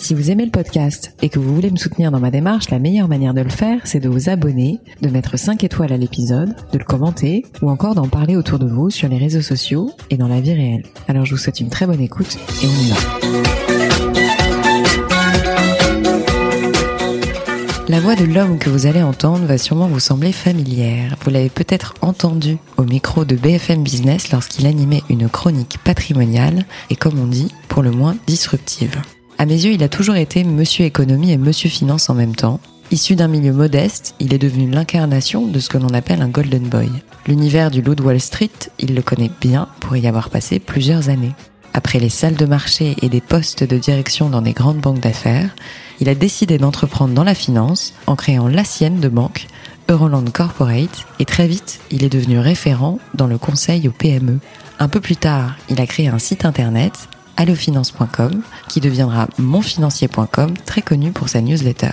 Si vous aimez le podcast et que vous voulez me soutenir dans ma démarche, la meilleure manière de le faire, c'est de vous abonner, de mettre 5 étoiles à l'épisode, de le commenter ou encore d'en parler autour de vous sur les réseaux sociaux et dans la vie réelle. Alors je vous souhaite une très bonne écoute et on y va. La voix de l'homme que vous allez entendre va sûrement vous sembler familière. Vous l'avez peut-être entendu au micro de BFM Business lorsqu'il animait une chronique patrimoniale et comme on dit, pour le moins disruptive. À mes yeux, il a toujours été Monsieur Économie et Monsieur Finance en même temps. Issu d'un milieu modeste, il est devenu l'incarnation de ce que l'on appelle un Golden Boy. L'univers du loup de Wall Street, il le connaît bien pour y avoir passé plusieurs années. Après les salles de marché et des postes de direction dans des grandes banques d'affaires, il a décidé d'entreprendre dans la finance en créant la sienne de banque, Euroland Corporate, et très vite, il est devenu référent dans le conseil aux PME. Un peu plus tard, il a créé un site internet allofinance.com, qui deviendra monfinancier.com, très connu pour sa newsletter.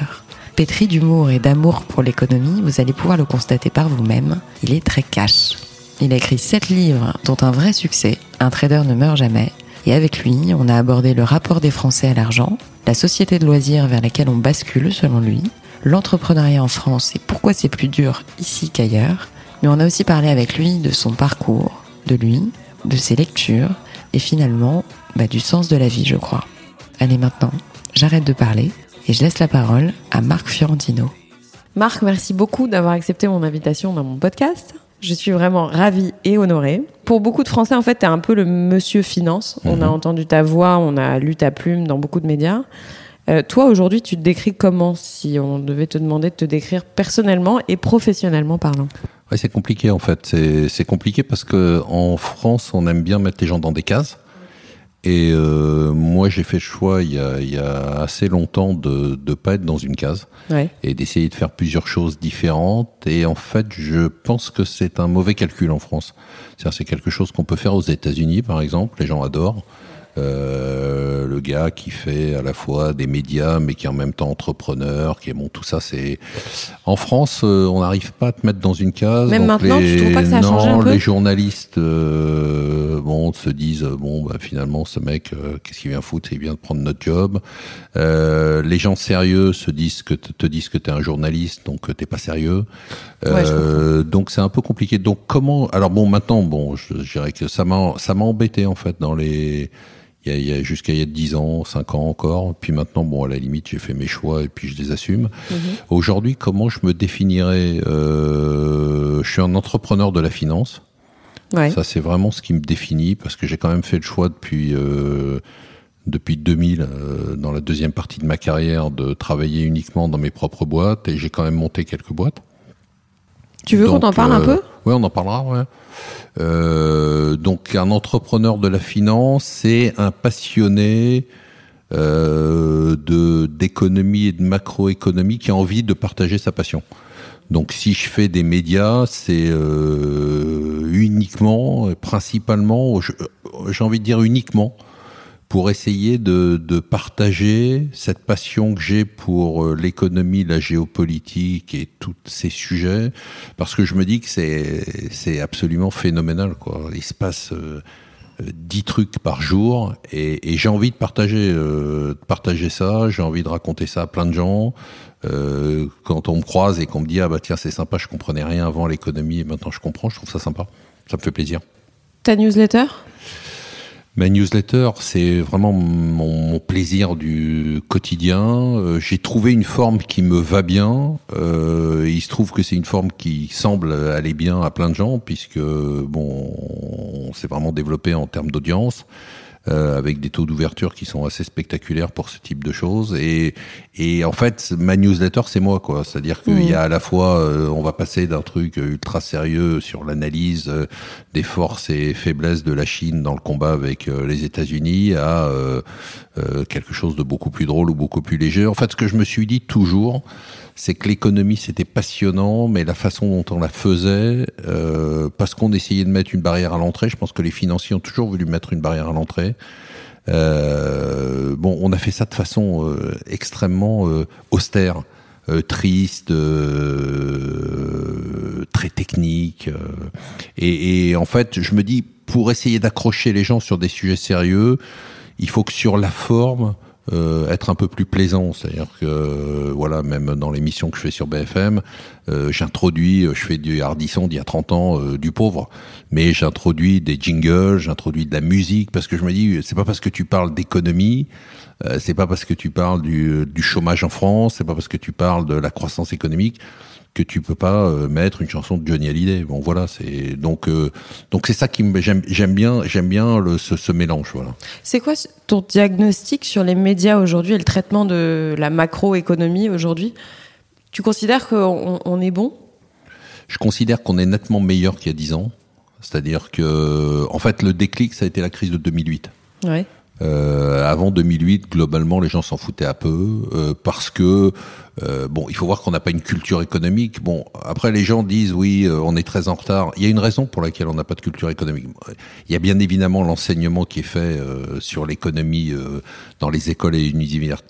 Pétri d'humour et d'amour pour l'économie, vous allez pouvoir le constater par vous-même, il est très cash. Il a écrit 7 livres, dont un vrai succès, Un trader ne meurt jamais, et avec lui, on a abordé le rapport des Français à l'argent, la société de loisirs vers laquelle on bascule selon lui, l'entrepreneuriat en France et pourquoi c'est plus dur ici qu'ailleurs, mais on a aussi parlé avec lui de son parcours, de lui, de ses lectures, et finalement bah, du sens de la vie, je crois. Allez maintenant, j'arrête de parler et je laisse la parole à Marc Fiorentino. Marc, merci beaucoup d'avoir accepté mon invitation dans mon podcast. Je suis vraiment ravie et honorée. Pour beaucoup de Français, en fait, tu es un peu le monsieur finance. On a mhm. entendu ta voix, on a lu ta plume dans beaucoup de médias. Euh, toi, aujourd'hui, tu te décris comment si on devait te demander de te décrire personnellement et professionnellement parlant? Ouais, c'est compliqué en fait. C'est compliqué parce que en France, on aime bien mettre les gens dans des cases. Et euh, moi, j'ai fait le choix il y, a, il y a assez longtemps de ne pas être dans une case ouais. et d'essayer de faire plusieurs choses différentes. Et en fait, je pense que c'est un mauvais calcul en France. C'est quelque chose qu'on peut faire aux États-Unis, par exemple. Les gens adorent. Euh, le gars qui fait à la fois des médias mais qui est en même temps entrepreneur, qui est bon tout ça c'est en France euh, on n'arrive pas à te mettre dans une case. Même maintenant les... tu trouves pas que ça a non, changé un peu les journalistes euh, bon se disent bon bah finalement ce mec qu'est-ce qu'il vient foutre? Il vient de prendre notre job. Euh, les gens sérieux se disent que te disent que t'es un journaliste donc t'es pas sérieux. Ouais, donc c'est un peu compliqué. Donc comment alors bon maintenant bon je, je dirais que ça m'a ça m'a embêté en fait dans les il y a, jusqu'à il y a 10 ans, 5 ans encore. Puis maintenant, bon, à la limite, j'ai fait mes choix et puis je les assume. Mhm. Aujourd'hui, comment je me définirais euh, Je suis un entrepreneur de la finance. Ouais. Ça, c'est vraiment ce qui me définit parce que j'ai quand même fait le choix depuis euh, depuis 2000, euh, dans la deuxième partie de ma carrière, de travailler uniquement dans mes propres boîtes et j'ai quand même monté quelques boîtes. Tu veux qu'on en parle un peu? Oui, on en parlera. Euh, donc un entrepreneur de la finance, c'est un passionné euh, de d'économie et de macroéconomie qui a envie de partager sa passion. Donc si je fais des médias, c'est euh, uniquement, principalement, j'ai envie de dire uniquement, pour essayer de, de, partager cette passion que j'ai pour euh, l'économie, la géopolitique et tous ces sujets, parce que je me dis que c'est absolument phénoménal quoi. Il se passe euh, dix trucs par jour et, et j'ai envie de partager euh, de partager ça. J'ai envie de raconter ça à plein de gens. Euh, quand on me croise et qu'on me dit ah bah tiens c'est sympa, je comprenais rien avant l'économie et maintenant je comprends, je trouve ça sympa. Ça me fait plaisir. Ta newsletter? Ma newsletter, c'est vraiment mon, plaisir du quotidien. Euh, j'ai trouvé une forme qui me va bien. Euh, il se trouve que c'est une forme qui semble aller bien à plein de gens, puisque bon, on s'est vraiment développé en termes d'audience. Euh, avec des taux d'ouverture qui sont assez spectaculaires pour ce type de choses. Et, et en fait, ma newsletter, c'est moi, quoi. C'est-à-dire qu'il y a à la fois, euh, on va passer d'un truc ultra sérieux sur l'analyse euh, des forces et faiblesses de la Chine dans le combat avec les États-Unis à quelque chose de beaucoup plus drôle ou beaucoup plus léger. En fait, ce que je me suis dit toujours, c'est que l'économie c'était passionnant, mais la façon dont on la faisait, euh, parce qu'on essayait de mettre une barrière à l'entrée, je pense que les financiers ont toujours voulu mettre une barrière à l'entrée. Euh, bon, on a fait ça de façon euh, extrêmement euh, austère, euh, triste, très technique. Et, et, en fait, je me dis, pour essayer d'accrocher les gens sur des sujets sérieux, il faut que sur la forme, euh, être un peu plus plaisant. C'est-à-dire que, voilà, même dans l'émission que je fais sur BFM, euh, j'introduis, je fais du hardisson d'il y a 30 ans, euh, du pauvre, mais j'introduis des jingles, j'introduis de la musique, parce que je me dis, c'est pas parce que tu parles d'économie, euh, c'est pas parce que tu parles du, du chômage en France, c'est pas parce que tu parles de la croissance économique que tu peux pas euh, mettre une chanson de Johnny Hallyday. Bon voilà, c'est donc euh, donc c'est ça qui me j'aime j'aime bien j'aime bien le, ce, ce mélange voilà. C'est quoi ton diagnostic sur les médias aujourd'hui et le traitement de la macroéconomie aujourd'hui? Tu considères qu'on on est bon? Je considère qu'on est nettement meilleur qu'il y a dix ans. C'est-à-dire que en fait le déclic ça a été la crise de 2008. Ouais. Euh, avant 2008, globalement, les gens s'en foutaient un peu euh, parce que euh, bon, il faut voir qu'on n'a pas une culture économique. Bon, après les gens disent oui, euh, on est très en retard. Il y a une raison pour laquelle on n'a pas de culture économique. Il y a bien évidemment l'enseignement qui est fait euh, sur l'économie dans les écoles et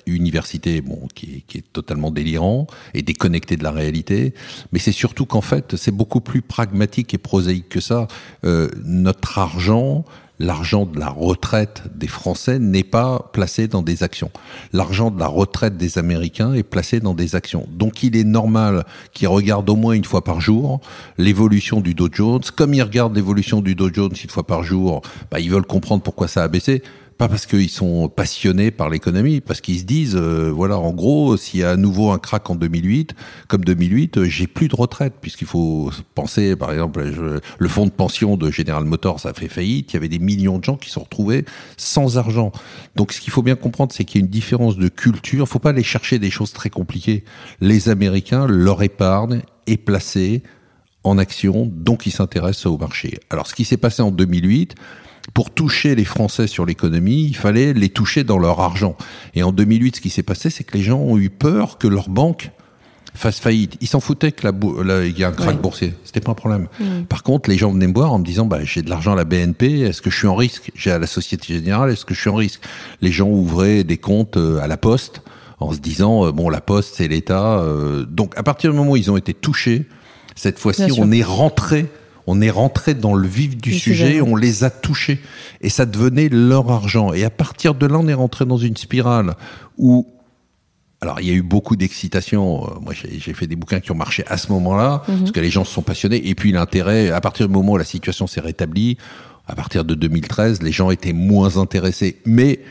universités, bon, qui est, qui est totalement délirant et déconnecté de la réalité. Mais c'est surtout qu'en fait, c'est beaucoup plus pragmatique et prosaïque que ça. notre argent l'argent de la retraite des Français n'est pas placé dans des actions. L'argent de la retraite des Américains est placé dans Donc il est normal qu'ils regardent au moins une fois par jour l'évolution du Dow Jones. Comme ils regardent l'évolution du Dow Jones une fois par jour, bah, ils veulent comprendre pourquoi ça a baissé pas parce qu'ils sont passionnés par l'économie, parce qu'ils se disent, euh, voilà, en gros, s'il y a à nouveau un crack en 2008, comme 2008, euh, j'ai plus de retraite, puisqu'il faut penser, par exemple, le fonds de pension de General Motors a fait faillite, il y avait des millions de gens qui se retrouvaient sans argent. Donc, ce qu'il faut bien comprendre, c'est qu'il y a une différence de culture. Il faut pas aller chercher des choses très compliquées. Les Américains, leur épargne est placée en action, donc ils s'intéressent au marché. Alors, ce qui s'est passé en 2008, pour toucher les Français sur l'économie, il fallait les toucher dans leur argent. Et en 2008, ce qui s'est passé, c'est que les gens ont eu peur que leur banque fasse faillite. Ils s'en foutaient que la, il y a un crack boursier. C'était pas un problème. Par contre, les gens venaient me voir en me disant, bah, j'ai de l'argent à la BNP. Est-ce que je suis en risque? J'ai à la Société Générale. Est-ce que je suis en risque? Les gens ouvraient des comptes euh, à la Poste en se disant, euh, bon, la Poste, c'est l'État. Euh. Donc, à partir du moment où ils ont été touchés, cette fois-ci, on est rentré on est rentré dans le vif du, sujet, on les a touchés et ça devenait leur argent. Et à partir de là, on est rentré dans une spirale où alors, il y a eu beaucoup d'excitation. Euh, moi, j'ai fait des bouquins qui ont marché à ce moment-là, mhm. parce que les gens se sont passionnés. Et puis, l'intérêt, à partir du moment où la situation s'est rétablie, à partir de 2013, les gens étaient moins intéressés. Mais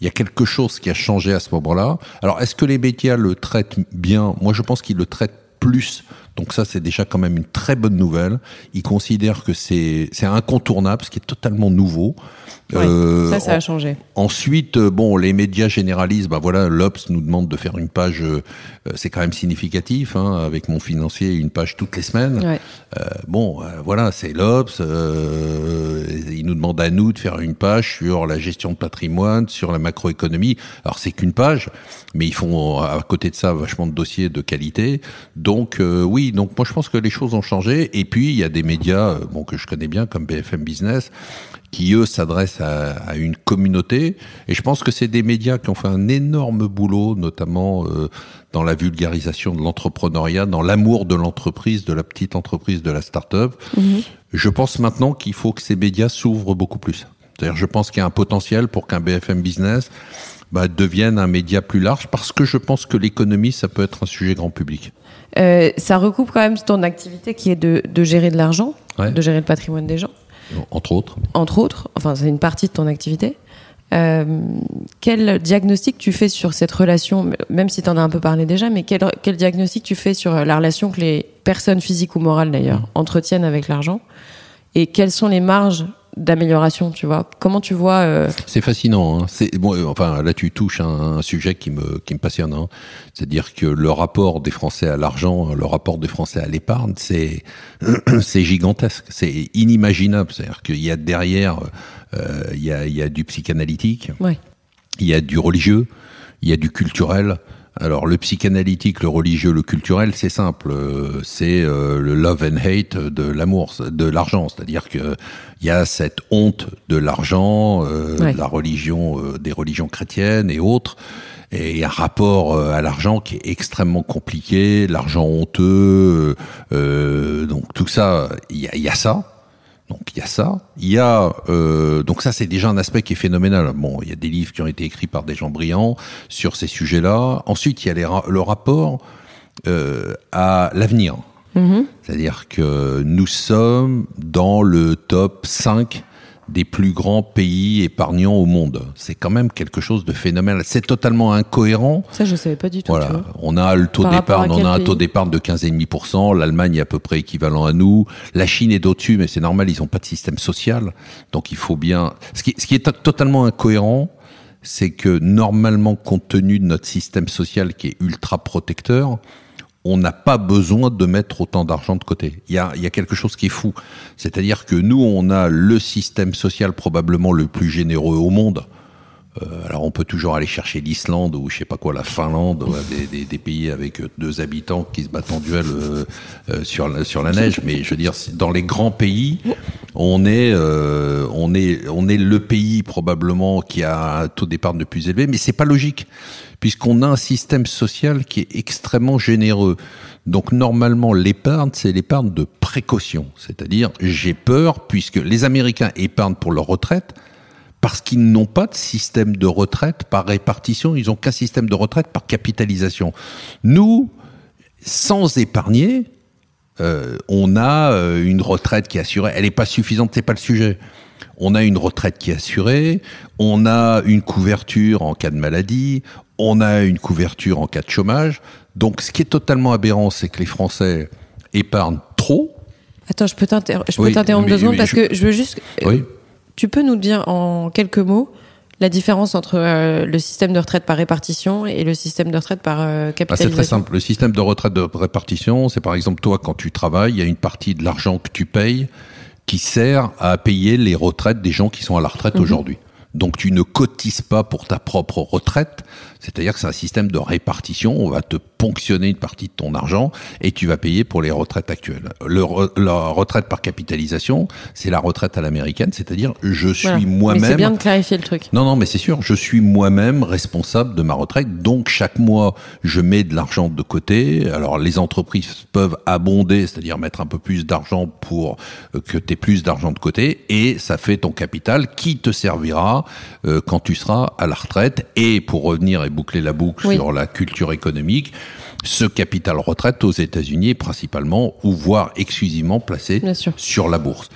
il y a quelque chose qui a changé à ce moment-là. Alors, est-ce que les médias le traitent bien? Moi, je pense qu'ils le traitent plus donc ça, c'est déjà quand même une très bonne nouvelle. Ils considèrent que c'est incontournable, ce qui est totalement nouveau. euh, ça, ça a changé. ensuite, euh, bon, les médias généralisent. Bah voilà, l'Obs nous demande de faire une page. Euh, c'est quand même significatif, hein, avec mon financier, une page toutes les semaines. Ouais. Euh, bon, voilà, c'est l'Obs. ils nous demandent à nous de faire une page sur la gestion de patrimoine, sur la macroéconomie. Alors c'est qu'une page, mais ils font à côté de ça vachement de dossiers de qualité. Donc oui donc moi je pense que les choses ont changé. Et puis il y a des médias, euh, bon que je connais bien comme BFM Business, qui eux s'adressent à, une communauté. Et je pense que c'est des médias qui ont fait un énorme boulot, notamment euh, dans la vulgarisation de l'entrepreneuriat, dans l'amour de l'entreprise, de la petite entreprise, de la start-up. Mm-hmm. Je pense maintenant qu'il faut que ces médias s'ouvrent beaucoup plus. C'est-à-dire, je pense qu'il y a un potentiel pour qu'un BFM Business bah, devienne un média plus large, parce que je pense que l'économie, ça peut être un sujet grand public. Euh, ça recoupe quand même ton activité qui est de, de gérer de l'argent, de gérer le patrimoine des gens. Entre autres. Entre autres, enfin c'est une partie de ton activité. Euh, quel diagnostic tu fais sur cette relation, même si tu en as un peu parlé déjà, mais quel, quel, diagnostic tu fais sur la relation que les personnes physiques ou morales d'ailleurs mmh. entretiennent avec l'argent? Et quelles sont les marges d'amélioration, tu vois. Comment tu vois euh... C'est fascinant. Hein. C'est bon. Euh, enfin, là, tu touches un, un, sujet qui me qui me passionne. Hein. C'est-à-dire que le rapport des Français à l'argent, le rapport des Français à l'épargne, c'est c'est gigantesque. C'est inimaginable. C'est-à-dire qu'il y a derrière, euh, il y a il y a du psychanalytique, ouais. il y a du religieux, il y a du culturel. Alors le psychanalytique, le religieux, le culturel, c'est simple, euh, c'est euh, le love and hate de l'amour, de l'argent, c'est-à-dire que il y a cette honte de l'argent, euh, de la religion, des religions chrétiennes et autres, et un rapport à l'argent qui est extrêmement compliqué, l'argent honteux, donc tout ça, il y y a ça. Donc il y a ça. Il y a euh, donc ça c'est déjà un aspect qui est phénoménal. Bon, il y a des livres qui ont été écrits par des gens brillants sur ces sujets-là. Ensuite, il y a les, le rapport euh, à l'avenir. Mm-hmm. C'est-à-dire que nous sommes dans le top 5 des plus grands pays épargnants au monde. C'est quand même quelque chose de phénoménal. C'est totalement incohérent. Ça, je savais pas du tout. Voilà. On a le taux d'épargne, on a un taux d'épargne de 15,5%. L'Allemagne est à peu près équivalent à nous. La Chine est au-dessus, mais c'est normal, ils n'ont pas de système social. Donc il faut bien. Ce qui, ce qui est totalement incohérent, c'est que normalement, compte tenu de notre système social qui est ultra protecteur, on n'a pas besoin de mettre autant d'argent de côté. Il y a, y a quelque chose qui est fou. C'est-à-dire que nous, on a le système social probablement le plus généreux au monde. Euh, alors on peut toujours aller chercher l'Islande ou je sais pas quoi, la Finlande, des, des, des, pays avec deux habitants qui se battent en duel euh, euh, sur, la, sur la neige. Mais je veux dire, dans les grands pays, on est, euh, on est, on est le pays probablement qui a un taux d'épargne le plus élevé, mais c'est pas logique puisqu'on a un système social qui est extrêmement généreux. Donc normalement, l'épargne, c'est l'épargne de précaution, c'est-à-dire j'ai peur puisque les Américains épargnent pour leur retraite parce qu'ils n'ont pas de système de retraite par répartition, ils n'ont qu'un système de retraite par capitalisation. Nous, sans épargner, euh, on a euh, une retraite qui est assurée. Elle n'est pas suffisante, c'est pas le sujet on a une retraite qui est assurée, on a une couverture en cas de maladie, on a une couverture en cas de chômage. Donc ce qui est totalement aberrant, c'est que les Français épargnent trop. Attends, je peux t'interrompre deux secondes parce que je veux juste... Oui. Tu peux nous dire en quelques mots la différence entre euh, le système de retraite par répartition et le système de retraite par capitalisation euh, C'est très simple. Le système de retraite de répartition, c'est par exemple toi quand tu travailles, il y a une partie de l'argent que tu payes qui sert à payer les retraites des gens qui sont à la retraite mhm. aujourd'hui. Donc tu ne cotises pas pour ta propre retraite, c'est-à-dire que c'est un système de répartition, on va te ponctionner une partie de ton argent et tu vas payer pour les retraites actuelles. Le la retraite par capitalisation, c'est la retraite à l'américaine, c'est-à-dire je suis moi-même. C'est bien de clarifier le truc. Non, non, mais c'est sûr, je suis moi-même responsable de ma retraite, donc chaque mois je mets de l'argent de côté. Alors les entreprises peuvent abonder, c'est-à-dire mettre un peu plus d'argent pour euh, que tu aies plus d'argent de côté, et ça fait ton capital qui te servira euh, quand tu seras à la retraite. Et pour revenir et boucler la boucle sur la culture économique, ce capital retraite aux États-Unis est principalement ou voire exclusivement placé sur la bourse.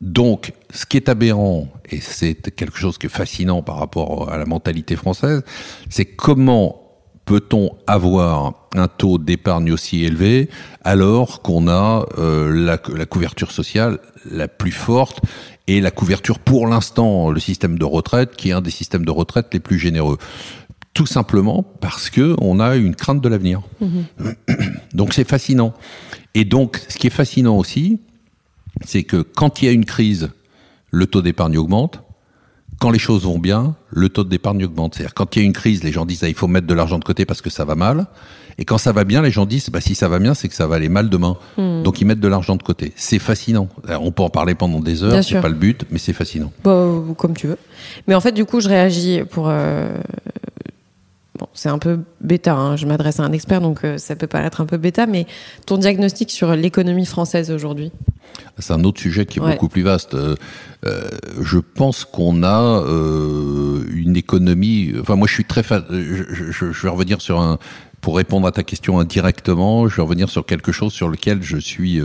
Donc, ce qui est aberrant, et c'est quelque chose qui est fascinant par rapport à la mentalité française, c'est comment peut-on avoir un taux d'épargne aussi élevé alors qu'on a euh, la, la, couverture sociale la plus forte et la couverture pour l'instant, le système de retraite, qui est un des systèmes de retraite les plus généreux tout simplement parce que on a une crainte de l'avenir. Mhm. Donc c'est fascinant. Et donc, ce qui est fascinant aussi, c'est que quand il y a une crise, le taux d'épargne augmente. Quand les choses vont bien, le taux d'épargne augmente. C'est-à-dire quand il y a une crise, les gens disent ah, il faut mettre de l'argent de côté parce que ça va mal. Et quand ça va bien, les gens disent bah, si ça va bien, c'est que ça va aller mal demain. Hmm. Donc ils mettent de l'argent de côté. C'est fascinant. on peut en parler pendant des heures, c'est pas le but, mais c'est fascinant. Bah, comme tu veux. Mais en fait, du coup, je réagis pour euh, c'est un peu bêta, hein. je m'adresse à un expert, donc euh, ça peut paraître un peu bêta, mais ton diagnostic sur l'économie française aujourd'hui? C'est un autre sujet qui est beaucoup plus vaste. Euh, euh, je pense qu'on a une économie. Enfin, moi, je suis très. je, vais revenir sur un. Pour répondre à ta question indirectement, je vais revenir sur quelque chose sur lequel je suis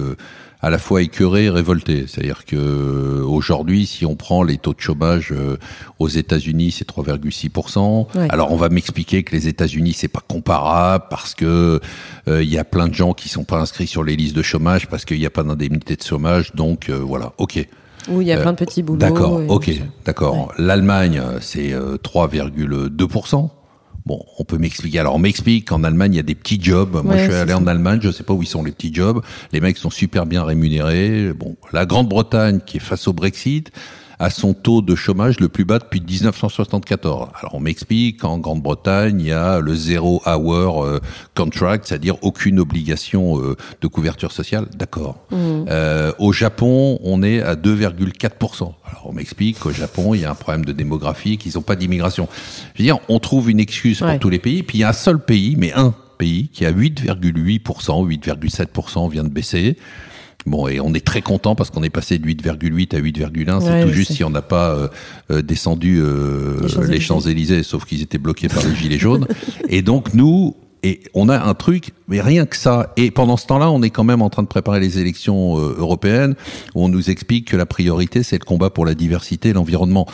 à la fois écœuré et révolté. C'est-à-dire que euh, aujourd'hui, si on prend les taux de chômage euh, aux États-Unis, c'est 3,6%. Alors on va m'expliquer que les États-Unis c'est pas comparable parce que euh, il y a plein de gens qui sont pas inscrits sur les listes de chômage parce qu'il n'y a pas d'indemnité de chômage. Donc voilà, ok. Oui, il y a plein de petits boulots. D'accord, ok, d'accord. L'Allemagne, c'est 3,2%. Bon, on peut m'expliquer. Alors, on m'explique qu'en Allemagne, il y a des petits jobs. Moi, je suis allé en Allemagne, je sais pas où ils sont les petits jobs. Les mecs sont super bien rémunérés. Bon, la Grande-Bretagne, qui est face au Brexit, à son taux de chômage le plus bas depuis 1974. Alors on m'explique qu'en Grande-Bretagne, il y a le zero hour euh, contract, c'est-à-dire aucune obligation euh, de couverture sociale. D'accord. Mmh. Euh, au Japon, on est à 2,4%. Alors on m'explique qu'au Japon, il y a un problème de démographie, qu'ils n'ont pas d'immigration. Je veux dire, on trouve une excuse pour tous les pays, puis il y a un seul pays, mais un pays qui a 8,8%, 8,7% vient de baisser. Bon, et on est très content parce qu'on est passé de 8,8 à 8,1. C'est tout juste si on n'a pas euh, euh, descendu euh, les Champs-Élysées, sauf qu'ils étaient bloqués par les Gilets jaunes. et donc, nous, et on a un truc, mais rien que ça. Et pendant ce temps-là, on est quand même en train de préparer les élections européennes où on nous explique que la priorité, c'est le combat pour la diversité et l'environnement.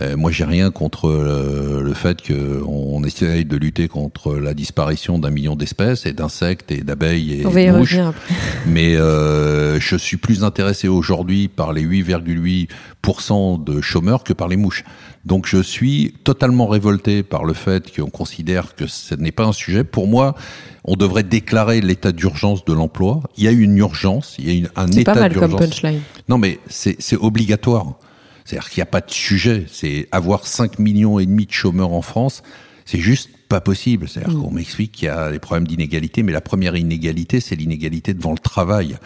Euh, moi, j'ai rien contre euh, le fait qu'on essaye de lutter contre la disparition d'un million d'espèces et d'insectes et d'abeilles et de mouches. Mais euh, je suis plus intéressé aujourd'hui par les 8,8% de chômeurs que par les mouches. Donc je suis totalement révolté par le fait qu'on considère que ce n'est pas un sujet. Pour moi, on devrait déclarer l'état d'urgence de l'emploi. Il y a une urgence, il y a une, un état d'urgence. C'est pas mal comme punchline. Non, mais c'est obligatoire. C'est-à-dire qu'il n'y a pas de sujet. C'est avoir 5 millions et demi de chômeurs en France, c'est juste pas possible. C'est-à-dire mm. qu'on m'explique qu'il y a des problèmes d'inégalité, mais la première inégalité, c'est l'inégalité devant le travail.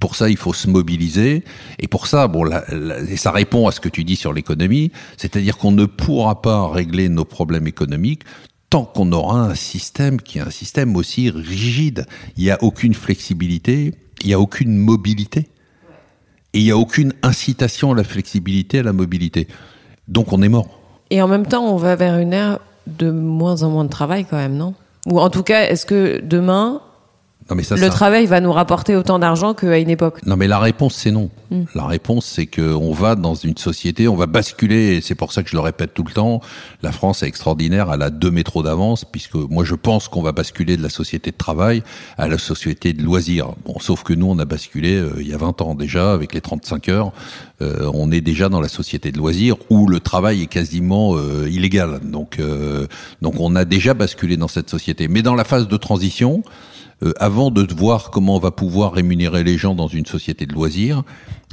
Pour ça, il faut se mobiliser. Et pour ça, bon, et ça répond à ce que tu dis sur l'économie, c'est-à-dire qu'on ne pourra pas régler nos problèmes économiques tant qu'on aura un système qui est un système aussi rigide. Il n'y a aucune flexibilité, il n'y a aucune mobilité. Et il n'y a aucune incitation à la flexibilité, à la mobilité. Donc on est mort. Et en même temps, on va vers une ère de moins en moins de travail quand même, non? Ou en tout cas, est-ce que demain, le travail va nous rapporter autant d'argent qu'à une époque. Non, mais la réponse, c'est non. Hmm. La réponse, c'est qu'on va dans une société, on va basculer, et c'est pour ça que je le répète tout le temps, la France est extraordinaire, elle a deux métros d'avance, puisque moi je pense qu'on va basculer de la société de travail à la société de loisirs. Bon, sauf que nous, on a basculé euh, il y a 20 ans déjà, avec les 35 heures, euh, on est déjà dans la société de loisirs, où le travail est quasiment euh, illégal. Donc, donc on a déjà basculé dans cette société. Mais dans la phase de transition, euh, avant de voir comment on va pouvoir rémunérer les gens dans une société de loisirs,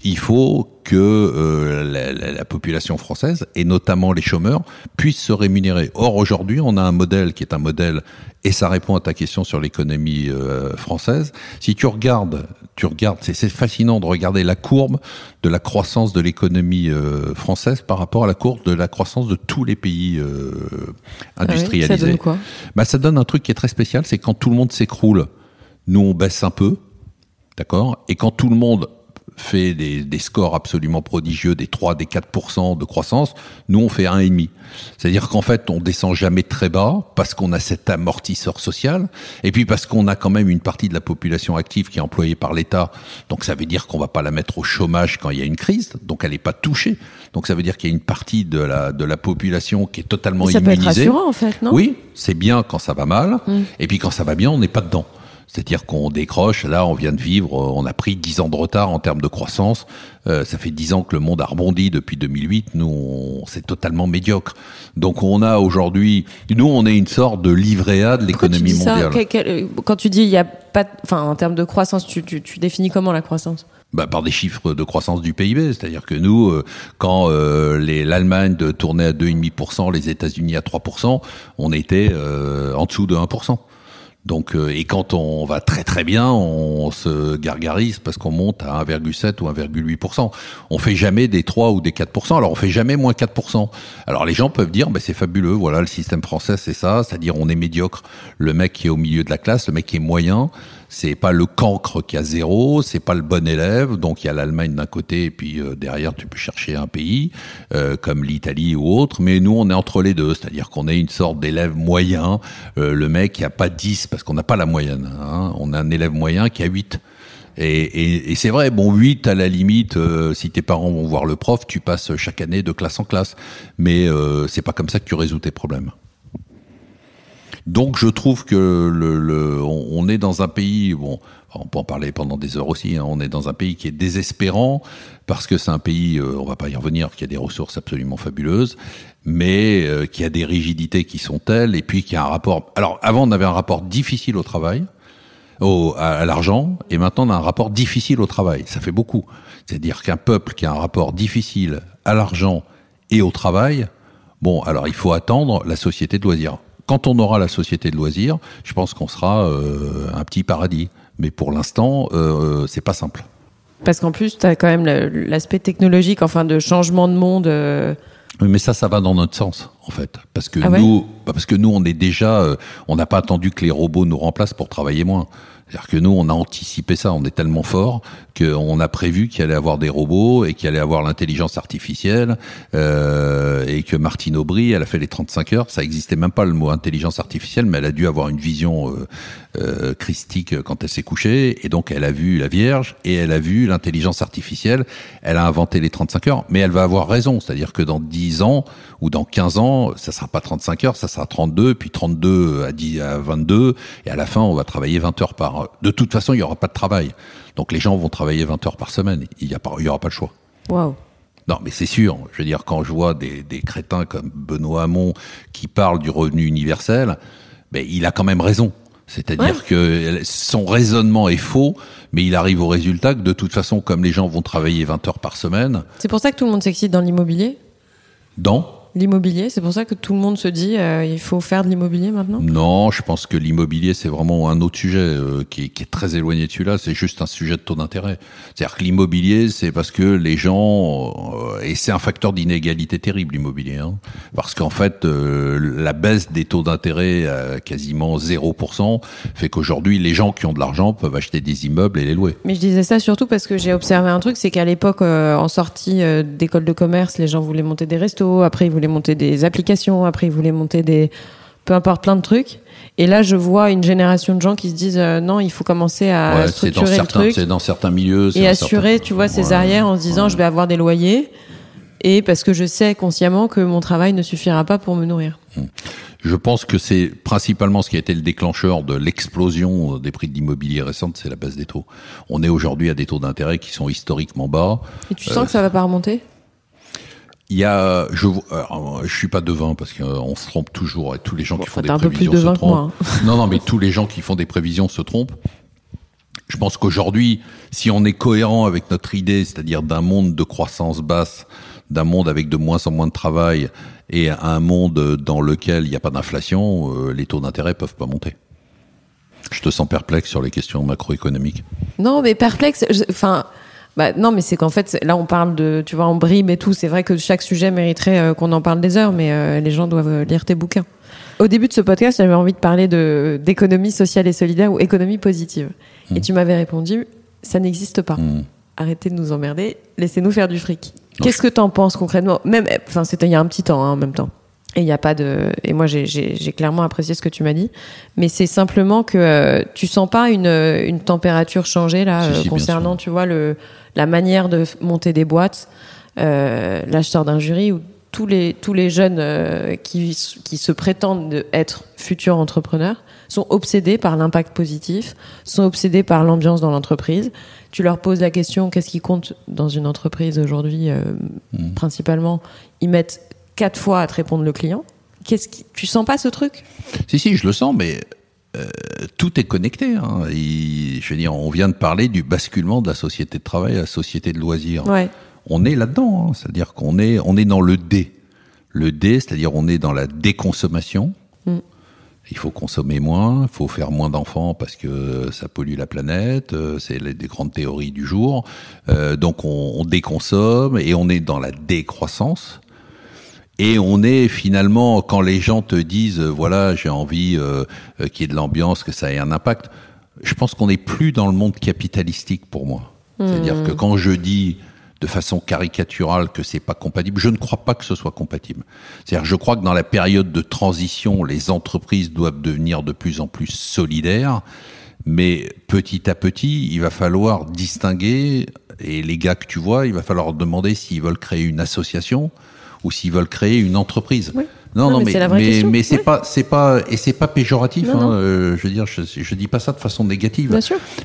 il faut que euh, la, la, la, population française, et notamment les chômeurs, puissent se rémunérer. Or, aujourd'hui, on a un modèle qui est un modèle, et ça répond à ta question sur l'économie euh, française. Si tu regardes, tu regardes, c'est fascinant de regarder la courbe de la croissance de l'économie euh, française par rapport à la courbe de la croissance de tous les pays industrialisés. Ah ça donne quoi? Bah, Ça donne un truc qui est très spécial, c'est quand tout le monde s'écroule, nous on baisse un peu, d'accord? Et quand tout le monde fait des, des, scores absolument prodigieux, des 3, des 4% de croissance, nous on fait 1,5. C'est-à-dire qu'en fait on descend jamais très bas parce qu'on a cet amortisseur social et puis parce qu'on a quand même une partie de la population active qui est employée par l'État. Donc ça veut dire qu'on va pas la mettre au chômage quand il y a une crise, donc elle n'est pas touchée. Donc ça veut dire qu'il y a une partie de la de la population qui est totalement ça immunisée. Ça peut être rassurant en fait, non? Oui, c'est bien quand ça va mal mm. et puis quand ça va bien, on n'est pas dedans. C'est-à-dire qu'on décroche, là on vient de vivre, on a pris 10 ans de retard en termes de croissance, euh, ça fait 10 ans que le monde a rebondi depuis 2008, nous c'est totalement médiocre. Donc on a aujourd'hui, nous on est une sorte de livret A de l'économie mondiale. Euh, quand tu dis il y a pas, enfin en termes de croissance, tu, tu, tu définis comment la croissance? Bah, par des chiffres de croissance du PIB, c'est-à-dire que nous, euh, quand euh, l'Allemagne tournait à 2,5%, les États-Unis à 3%, on était euh, en dessous de 1%. Donc, euh, et quand on va très très bien, on se gargarise parce qu'on monte à 1,7 ou 1,8%. On fait jamais des 3 ou des 4%. Alors, on fait jamais moins 4%. Alors, les gens peuvent dire, ben, c'est fabuleux. Voilà, le système français, c'est ça. C'est-à-dire, on est médiocre. Le mec qui est au milieu de la classe, le mec qui est moyen, c'est pas le cancre qui a zéro, c'est pas le bon élève. Donc il y a l'Allemagne d'un côté et puis euh, derrière tu peux chercher un pays euh, comme l'Italie ou autre. Mais nous on est entre les deux, c'est-à-dire qu'on est une sorte d'élève moyen. Euh, le mec qui a pas 10 parce qu'on n'a pas la moyenne. Hein. On a un élève moyen qui a 8. Et, et, et c'est vrai, bon, 8 à la limite, si tes parents vont voir le prof, tu passes chaque année de classe en classe. Mais euh, c'est pas comme ça que tu résous tes problèmes. Donc je trouve que le, on, est dans un pays, bon, on peut en parler pendant des heures aussi, hein, on est dans un pays qui est désespérant parce que c'est un pays, euh, on va pas y revenir, qui a des ressources absolument fabuleuses, mais euh, qui a des rigidités qui sont telles, et puis qui a un rapport. Alors avant on avait un rapport difficile au travail. au, à, l'argent, et maintenant on a un rapport difficile au travail. Ça fait beaucoup. C'est-à-dire qu'un peuple qui a un rapport difficile à l'argent et au travail, bon, alors il faut attendre la société de loisirs. Quand on aura la société de loisirs, je pense qu'on sera euh, un petit paradis. Mais pour l'instant, euh, c'est pas simple. Parce qu'en plus, tu as quand même l'aspect technologique, enfin de changement de monde. Euh. Mais ça, ça va dans notre sens, en fait, parce que ah nous, bah, parce que nous, on est déjà, euh, on n'a pas attendu que les robots nous remplacent pour travailler moins. C'est-à-dire que nous, on a anticipé ça, on est tellement fort qu'on a prévu qu'il allait avoir des robots et qu'il allait avoir l'intelligence artificielle euh, et que Martine Aubry, elle a fait les 35 heures. Ça existait même pas le mot intelligence artificielle, mais elle a dû avoir une vision euh, euh, christique quand elle s'est couchée et donc elle a vu la Vierge et elle a vu l'intelligence artificielle. Elle a inventé les 35 heures, mais elle va avoir raison. C'est-à-dire que dans 10 ans ou dans 15 ans, ça sera pas 35 heures, ça sera 32, puis 32 à 10 à 22 et à la fin, on va travailler 20 heures par de toute façon, il n'y aura pas de travail. Donc les gens vont travailler 20 heures par semaine. Il n'y aura pas le choix. Waouh. Non, mais c'est sûr. Je veux dire, quand je vois des, crétins comme Benoît Hamon qui parlent du revenu universel, ben, il a quand même raison. C'est-à-dire que son raisonnement est faux, mais il arrive au résultat que de toute façon, comme les gens vont travailler 20 heures par semaine. C'est pour ça que tout le monde s'excite dans l'immobilier? Dans L'immobilier, c'est pour ça que tout le monde se dit euh, il faut faire de l'immobilier maintenant? Non, je pense que l'immobilier, c'est vraiment un autre sujet euh, qui, qui, est très éloigné de celui-là. C'est juste un sujet de taux d'intérêt. C'est-à-dire que l'immobilier, c'est parce que les gens... Euh, et c'est un facteur d'inégalité terrible, l'immobilier. Hein, parce qu'en fait, la baisse des taux d'intérêt à quasiment 0% fait qu'aujourd'hui, les gens qui ont de l'argent peuvent acheter des immeubles et les louer. Mais je disais ça surtout parce que j'ai observé un truc, c'est qu'à l'époque, en sortie d'école de commerce, les gens voulaient monter des restos, après ils voulaient monter des applications, après ils voulaient monter des, peu importe, plein de trucs. Et là, je vois une génération de gens qui se disent euh, non, il faut commencer à structurer le truc. C'est dans certains milieux. Et assurer, tu vois, ses arrières en se disant je vais avoir des loyers. Et parce que je sais consciemment que mon travail ne suffira pas pour me nourrir. Je pense que c'est principalement ce qui a été le déclencheur de l'explosion des prix de l'immobilier récente, c'est la baisse des taux. On est aujourd'hui à des taux d'intérêt qui sont historiquement bas. Et tu sens que ça va pas remonter? Il y a, je, je suis pas devin parce qu'on se trompe toujours et tous les gens qui font des prévisions se trompent. Hein. non, non, mais tous les gens qui font des prévisions se trompent. Je pense qu'aujourd'hui, si on est cohérent avec notre idée, c'est-à-dire d'un monde de croissance basse, d'un monde avec de moins en moins de travail et un monde dans lequel il n'y a pas d'inflation, euh, les taux d'intérêt peuvent pas monter. Je te sens perplexe sur les questions macroéconomiques. Non, mais perplexe, enfin. Bah, non, mais c'est qu'en fait, là, on parle de, tu vois, en bribes et tout. C'est vrai que chaque sujet mériterait euh, qu'on en parle des heures, mais euh, les gens doivent lire tes bouquins. Au début de ce podcast, j'avais envie de parler de d'économie sociale et solidaire ou économie positive. Et mmh. tu m'avais répondu, ça n'existe pas. Mmh. Arrêtez de nous emmerder, laissez-nous faire du fric. Qu'est-ce que tu en penses concrètement? Même, enfin, c'était il y a un petit temps, hein, en même temps. Et il n'y a pas de. Et moi, j'ai clairement apprécié ce que tu m'as dit. Mais c'est simplement que euh, tu sens pas une, une température changer là concernant, tu vois, le la manière de monter des boîtes. Euh, là, je sors d'un jury où tous les, tous les jeunes euh, qui, qui se prétendent être futurs entrepreneurs sont obsédés par l'impact positif, sont obsédés par l'ambiance dans l'entreprise. Tu leur poses la question qu'est-ce qui compte dans une entreprise aujourd'hui euh, mmh. Principalement, ils mettent quatre fois à te répondre le client. Qu'est-ce qui... Tu sens pas ce truc? Si, si, je le sens, mais euh, tout est connecté. Hein. je veux dire, on vient de parler du basculement de la société de travail à la société de loisirs. On est là-dedans, hein. c'est-à-dire qu'on est, on est dans le D. Le D, c'est-à-dire on est dans la déconsommation. Mm. Il faut consommer moins, il faut faire moins d'enfants parce que ça pollue la planète, euh, c'est les grandes théories du jour. Euh, donc on, on, déconsomme et on est dans la décroissance. Et on est finalement, quand les gens te disent, euh, voilà, j'ai envie euh, euh, qu'il y ait de l'ambiance, que ça ait un impact, je pense qu'on n'est plus dans le monde capitalistique pour moi. C'est-à-dire que hmm. quand je dis de façon caricaturale que c'est pas compatible, je ne crois pas que ce soit compatible. C'est-à-dire, je crois que dans la période de transition, les entreprises doivent devenir de plus en plus solidaires, mais petit à petit, il va falloir distinguer, et les gars que tu vois, il va falloir demander s'ils veulent créer une association, ou s'ils veulent créer une entreprise. Non, non, mais, mais, mais, c'est pas, c'est pas, et c'est pas péjoratif. hein, euh, je veux dire, je, je dis pas ça de façon négative.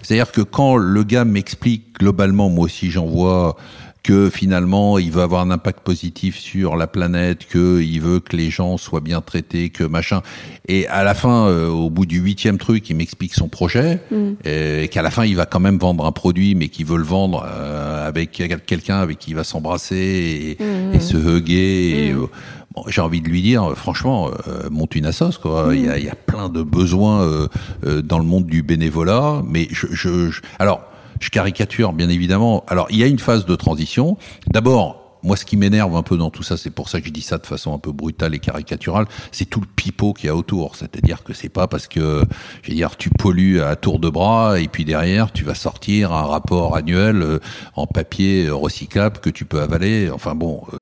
C'est-à-dire que quand le gars m'explique globalement, moi aussi j'en vois que finalement il veut avoir un impact positif sur la planète, que il veut que les gens soient bien traités, que machin. Et à la fin, euh, au bout du huitième truc, il m'explique son projet Mm. et qu'à la fin il va quand même vendre un produit, mais qu'il veut le vendre euh, avec quelqu'un avec qui il va s'embrasser et, Mm. et se hugger. et, euh, bon, J'ai envie de lui dire, euh, franchement, euh, monte une assos quoi. Il y, a, il y a plein de besoins euh, euh, dans le monde du bénévolat, mais je, je, je- alors je caricature bien évidemment. Alors il y a une phase de transition. D'abord. Moi, ce qui m'énerve un peu dans tout ça, c'est pour ça que je dis ça de façon un peu brutale et caricaturale, c'est tout le pipeau qu'il y a autour. C'est-à-dire que c'est pas parce que, je veux dire, tu pollues à tour de bras et puis derrière, tu vas sortir un rapport annuel euh, en papier euh, recyclable que tu peux avaler. Enfin bon, euh,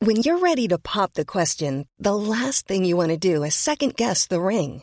When you're ready to pop the question, the last thing you want to do is second guess the ring.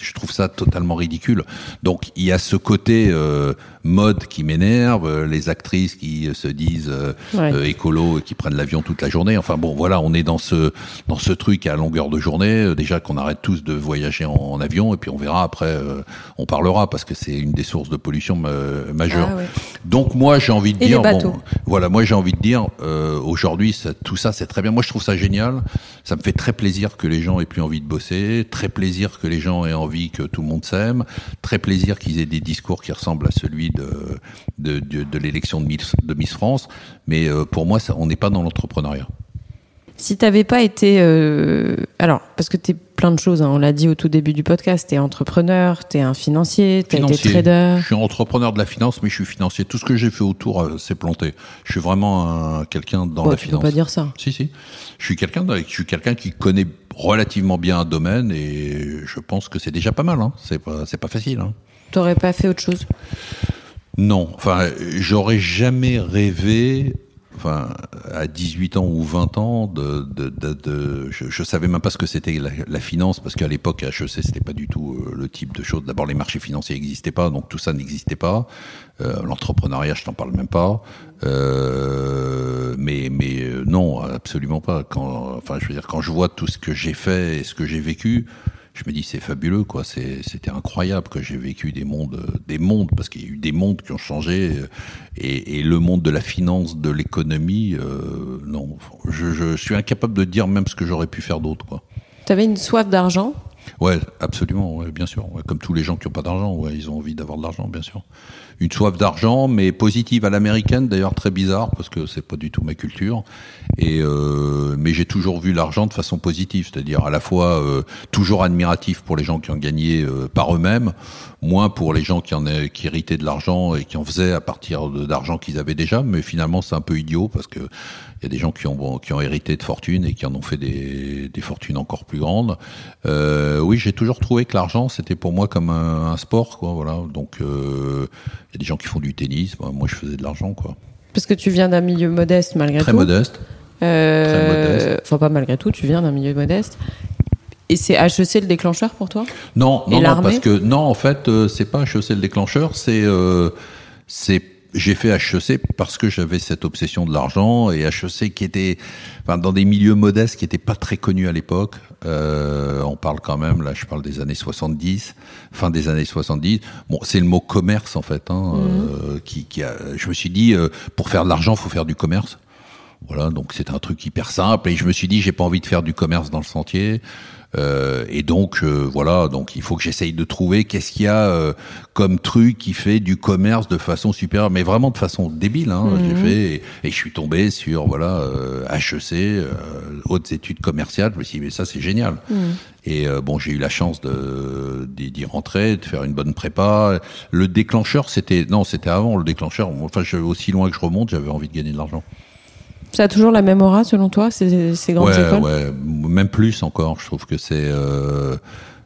Je trouve ça totalement ridicule. Donc il y a ce côté euh, mode qui m'énerve, euh, les actrices qui se disent euh, Ouais. euh, écolo et qui prennent l'avion toute la journée. Enfin bon, voilà, on est dans ce dans ce truc à longueur de journée. Euh, Déjà qu'on arrête tous de voyager en, en avion et puis on verra après, euh, on parlera parce que c'est une des sources de pollution majeure. Ah ouais. Donc moi j'ai envie de Et dire, bon, voilà, moi j'ai envie de dire, euh, aujourd'hui tout ça c'est très bien. Moi je trouve ça génial. Ça me fait très plaisir que les gens aient plus envie de bosser, très plaisir que les gens aient envie que tout le monde s'aime, très plaisir qu'ils aient des discours qui ressemblent à celui de l'élection de Miss, France. Mais euh, pour moi on n'est pas dans l'entrepreneuriat. Si t'avais pas été, euh, alors parce que t'es plein de choses, hein, on l'a dit au tout début du podcast, t'es entrepreneur, t'es un financier, t'as été trader. Je suis entrepreneur de la finance, mais je suis financier. Tout ce que j'ai fait autour euh, s'est planté. Je suis vraiment un- quelqu'un dans Bon, la tu peux finance. pas dire ça. Si, si. Je suis quelqu'un, je suis quelqu'un qui connaît relativement bien un domaine et je pense que c'est déjà pas mal. Hein. C'est pas, c'est pas facile. Hein. T'aurais pas fait autre chose? Non, enfin, j'aurais jamais rêvé, enfin, à 18 ans ou 20 ans, de, de, de, de- je, je savais même pas ce que c'était la, finance parce qu'à l'époque HEC c'était pas du tout euh, le type de choses. D'abord les marchés financiers n'existaient pas, donc tout ça n'existait pas. Euh, L'entrepreneuriat, je t'en parle même pas. Euh, mais mais euh, non, absolument pas. Quand, enfin, je veux dire, quand je vois tout ce que j'ai fait et ce que j'ai vécu, je me dis c'est fabuleux quoi. C'est- C'était incroyable que j'ai vécu des mondes, des mondes parce qu'il y a eu des mondes qui ont changé euh, et, et le monde de la finance, de l'économie, euh, non, je, je suis incapable de dire même ce que j'aurais pu faire d'autre quoi. T'avais une soif d'argent? Ouais, absolument, ouais, bien sûr. Ouais, comme tous les gens qui n'ont pas d'argent, ouais, ils ont envie d'avoir de l'argent, bien sûr. Une soif d'argent, mais positive à l'américaine, d'ailleurs très bizarre parce que c'est pas du tout ma culture. Et euh, mais j'ai toujours vu l'argent de façon positive, c'est-à-dire à la fois euh, toujours admiratif pour les gens qui ont gagné euh, par eux-mêmes, moins pour les gens qui en qui héritaient de l'argent et qui en faisaient à partir d'argent qu'ils avaient déjà. Mais finalement, c'est un peu idiot parce que il y a des gens qui ont qui ont hérité de fortune et qui en ont fait des, des fortunes encore plus grandes. Euh, oui, j'ai toujours trouvé que l'argent c'était pour moi comme un, un sport, quoi. Voilà. Donc euh, il y a des gens qui font du tennis. Moi, moi, je faisais de l'argent, quoi. Parce que tu viens d'un milieu modeste malgré Très tout. modeste. Euh, Très modeste. Enfin, pas malgré tout, tu viens d'un milieu modeste. Et c'est HEC le déclencheur pour toi? Non, non, non, parce que non, en fait, euh, c'est pas HEC le déclencheur, c'est euh, c'est j'ai fait HEC parce que j'avais cette obsession de l'argent et HEC qui était enfin, dans des milieux modestes qui étaient pas très connus à l'époque. Euh, on parle quand même, là je parle des années 70, fin des années 70. Bon, c'est le mot commerce en fait, hein, euh, qui, qui a, je me suis dit, euh, pour faire de l'argent, faut faire du commerce. Voilà, donc c'est un truc hyper simple et je me suis dit j'ai pas envie de faire du commerce dans le sentier. Euh, et donc euh, voilà, donc il faut que j'essaye de trouver qu'est-ce qu'il y a euh, comme truc qui fait du commerce de façon supérieure, mais vraiment de façon débile. Hein, J'ai fait et, et je suis tombé sur voilà euh, HEC, euh, hautes études commerciales. Je me suis dit mais ça c'est génial. Et euh, bon, j'ai eu la chance de d'y d'y rentrer, de faire une bonne prépa. Le déclencheur, c'était non, c'était avant le déclencheur. Enfin, je, aussi loin que je remonte, j'avais envie de gagner de l'argent. Ça a toujours la même aura selon toi, ces, ces grandes ouais, écoles? ouais, même plus encore. Je trouve que c'est euh,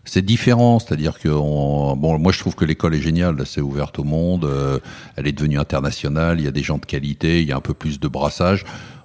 c'est différent, c'est-à-dire que on, bon, moi je trouve que l'école est géniale, c'est ouverte au monde, euh, elle est devenue internationale, il y a des gens de qualité, il y a un peu plus de brassage.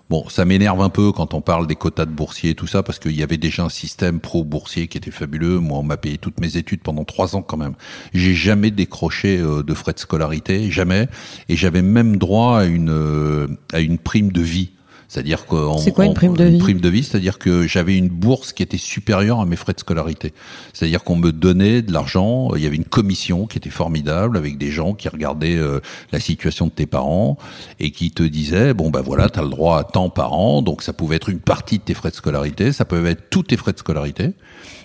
Bon, ça m'énerve un peu quand on parle des quotas de boursiers et tout ça, parce qu'il y avait déjà un système pro-boursier qui était fabuleux. Moi, on m'a payé toutes mes études pendant trois ans quand même. J'ai jamais décroché euh, de frais de scolarité, jamais. Et j'avais même droit à une, euh, à une prime de vie. C'est-à-dire que c'est quoi une prime de vie Une prime de vie, c'est-à-dire que j'avais une bourse qui était supérieure à mes frais de scolarité. C'est-à-dire qu'on me donnait de l'argent. Il y avait une commission qui était formidable avec des gens qui regardaient euh, la situation de tes parents et qui te disaient bon ben voilà, tu as le droit à tant par an, donc ça pouvait être une partie de tes frais de scolarité, ça peut être tous tes frais de scolarité,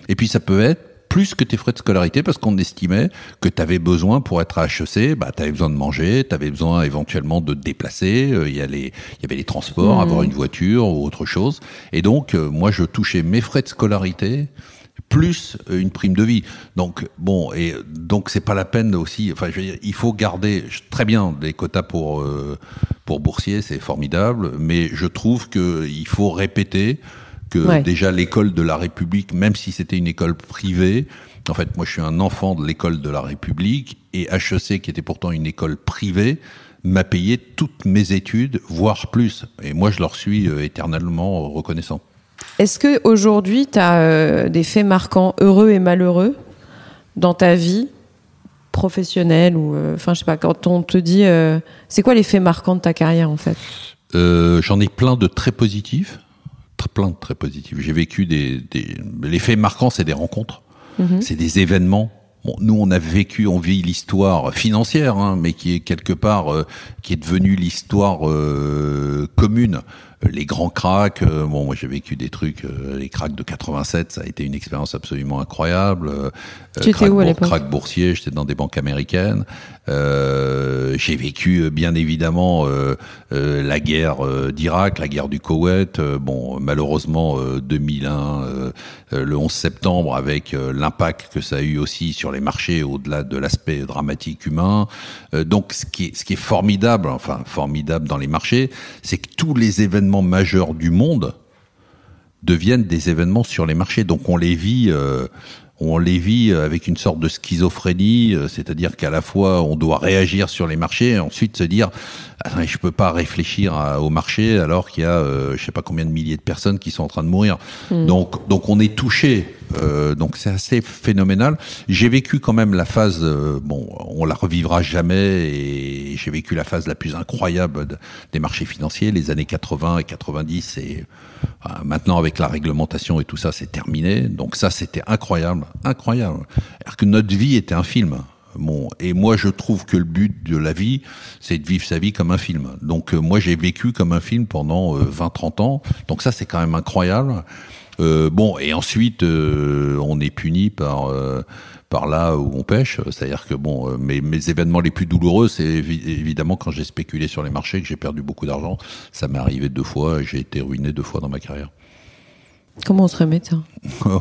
et puis ça peut être plus que tes frais de scolarité parce qu'on estimait que tu avais besoin pour être à HEC, bah tu avais besoin de manger, tu avais besoin éventuellement de te déplacer, euh, il y, y avait les transports, mmh. avoir une voiture ou autre chose. Et donc euh, moi je touchais mes frais de scolarité plus euh, une prime de vie. Donc bon et donc c'est pas la peine aussi enfin je veux dire, il faut garder très bien des quotas pour pour boursiers, c'est formidable, mais je trouve que il faut répéter que déjà l'école de la République, même si c'était une école privée, en fait, moi je suis un enfant de l'école de la République et HEC, qui était pourtant une école privée, m'a payé toutes mes études, voire plus. Et moi je leur suis euh, éternellement reconnaissant. Est-ce que aujourd'hui tu as euh, des faits marquants heureux et malheureux dans ta vie professionnelle ou euh, enfin je sais pas quand on te dit c'est quoi les faits marquants de ta carrière en fait? J'en ai plein de très positifs plein de très positifs. J'ai vécu des, des, les faits marquants, c'est des rencontres, mhm. c'est des événements. Bon, nous, on a vécu, on vit l'histoire financière, hein, mais qui est quelque part, euh, qui est devenue l'histoire euh, commune les grands cracks. Euh, bon, moi j'ai vécu des trucs, euh, les cracks de 87, ça a été une expérience absolument incroyable. Euh, tu étais où à l'époque Crack boursier, j'étais dans des banques américaines. j'ai vécu bien évidemment la guerre d'Irak, la guerre du Koweït. bon, malheureusement 2001, le 11 septembre, avec l'impact que ça a eu aussi sur les marchés au-delà de l'aspect dramatique humain. donc, ce qui est, ce qui est formidable, enfin formidable dans les marchés, c'est que tous les événements majeurs du monde deviennent des événements sur les marchés. Donc on les vit, euh, on les vit avec une sorte de schizophrénie, euh, c'est-à-dire qu'à la fois on doit réagir sur les marchés et ensuite se dire ah, je peux pas réfléchir au marché alors qu'il y a euh, je sais pas combien de milliers de personnes qui sont en train de mourir. Hmm. Donc donc on est touché. Donc c'est assez phénoménal. J'ai vécu quand même la phase bon, on la revivra jamais et j'ai vécu la phase la plus incroyable des marchés financiers les années 80 et 90 et maintenant avec la réglementation et tout ça c'est terminé. Donc ça c'était incroyable incroyable. Alors que notre vie était un film. Bon, et moi je trouve que le but de la vie, c'est de vivre sa vie comme un film. Donc euh, moi j'ai vécu comme un film pendant 20-30 euh, ans. Donc ça c'est quand même incroyable. Euh, bon, et ensuite on est puni par par là où on pêche. C'est-à-dire que bon, mes, mes événements les plus douloureux, c'est évidemment quand j'ai spéculé sur les marchés, que j'ai perdu beaucoup d'argent. Ça m'est arrivé deux fois. J'ai été ruiné deux fois dans ma carrière. Comment on se remet ça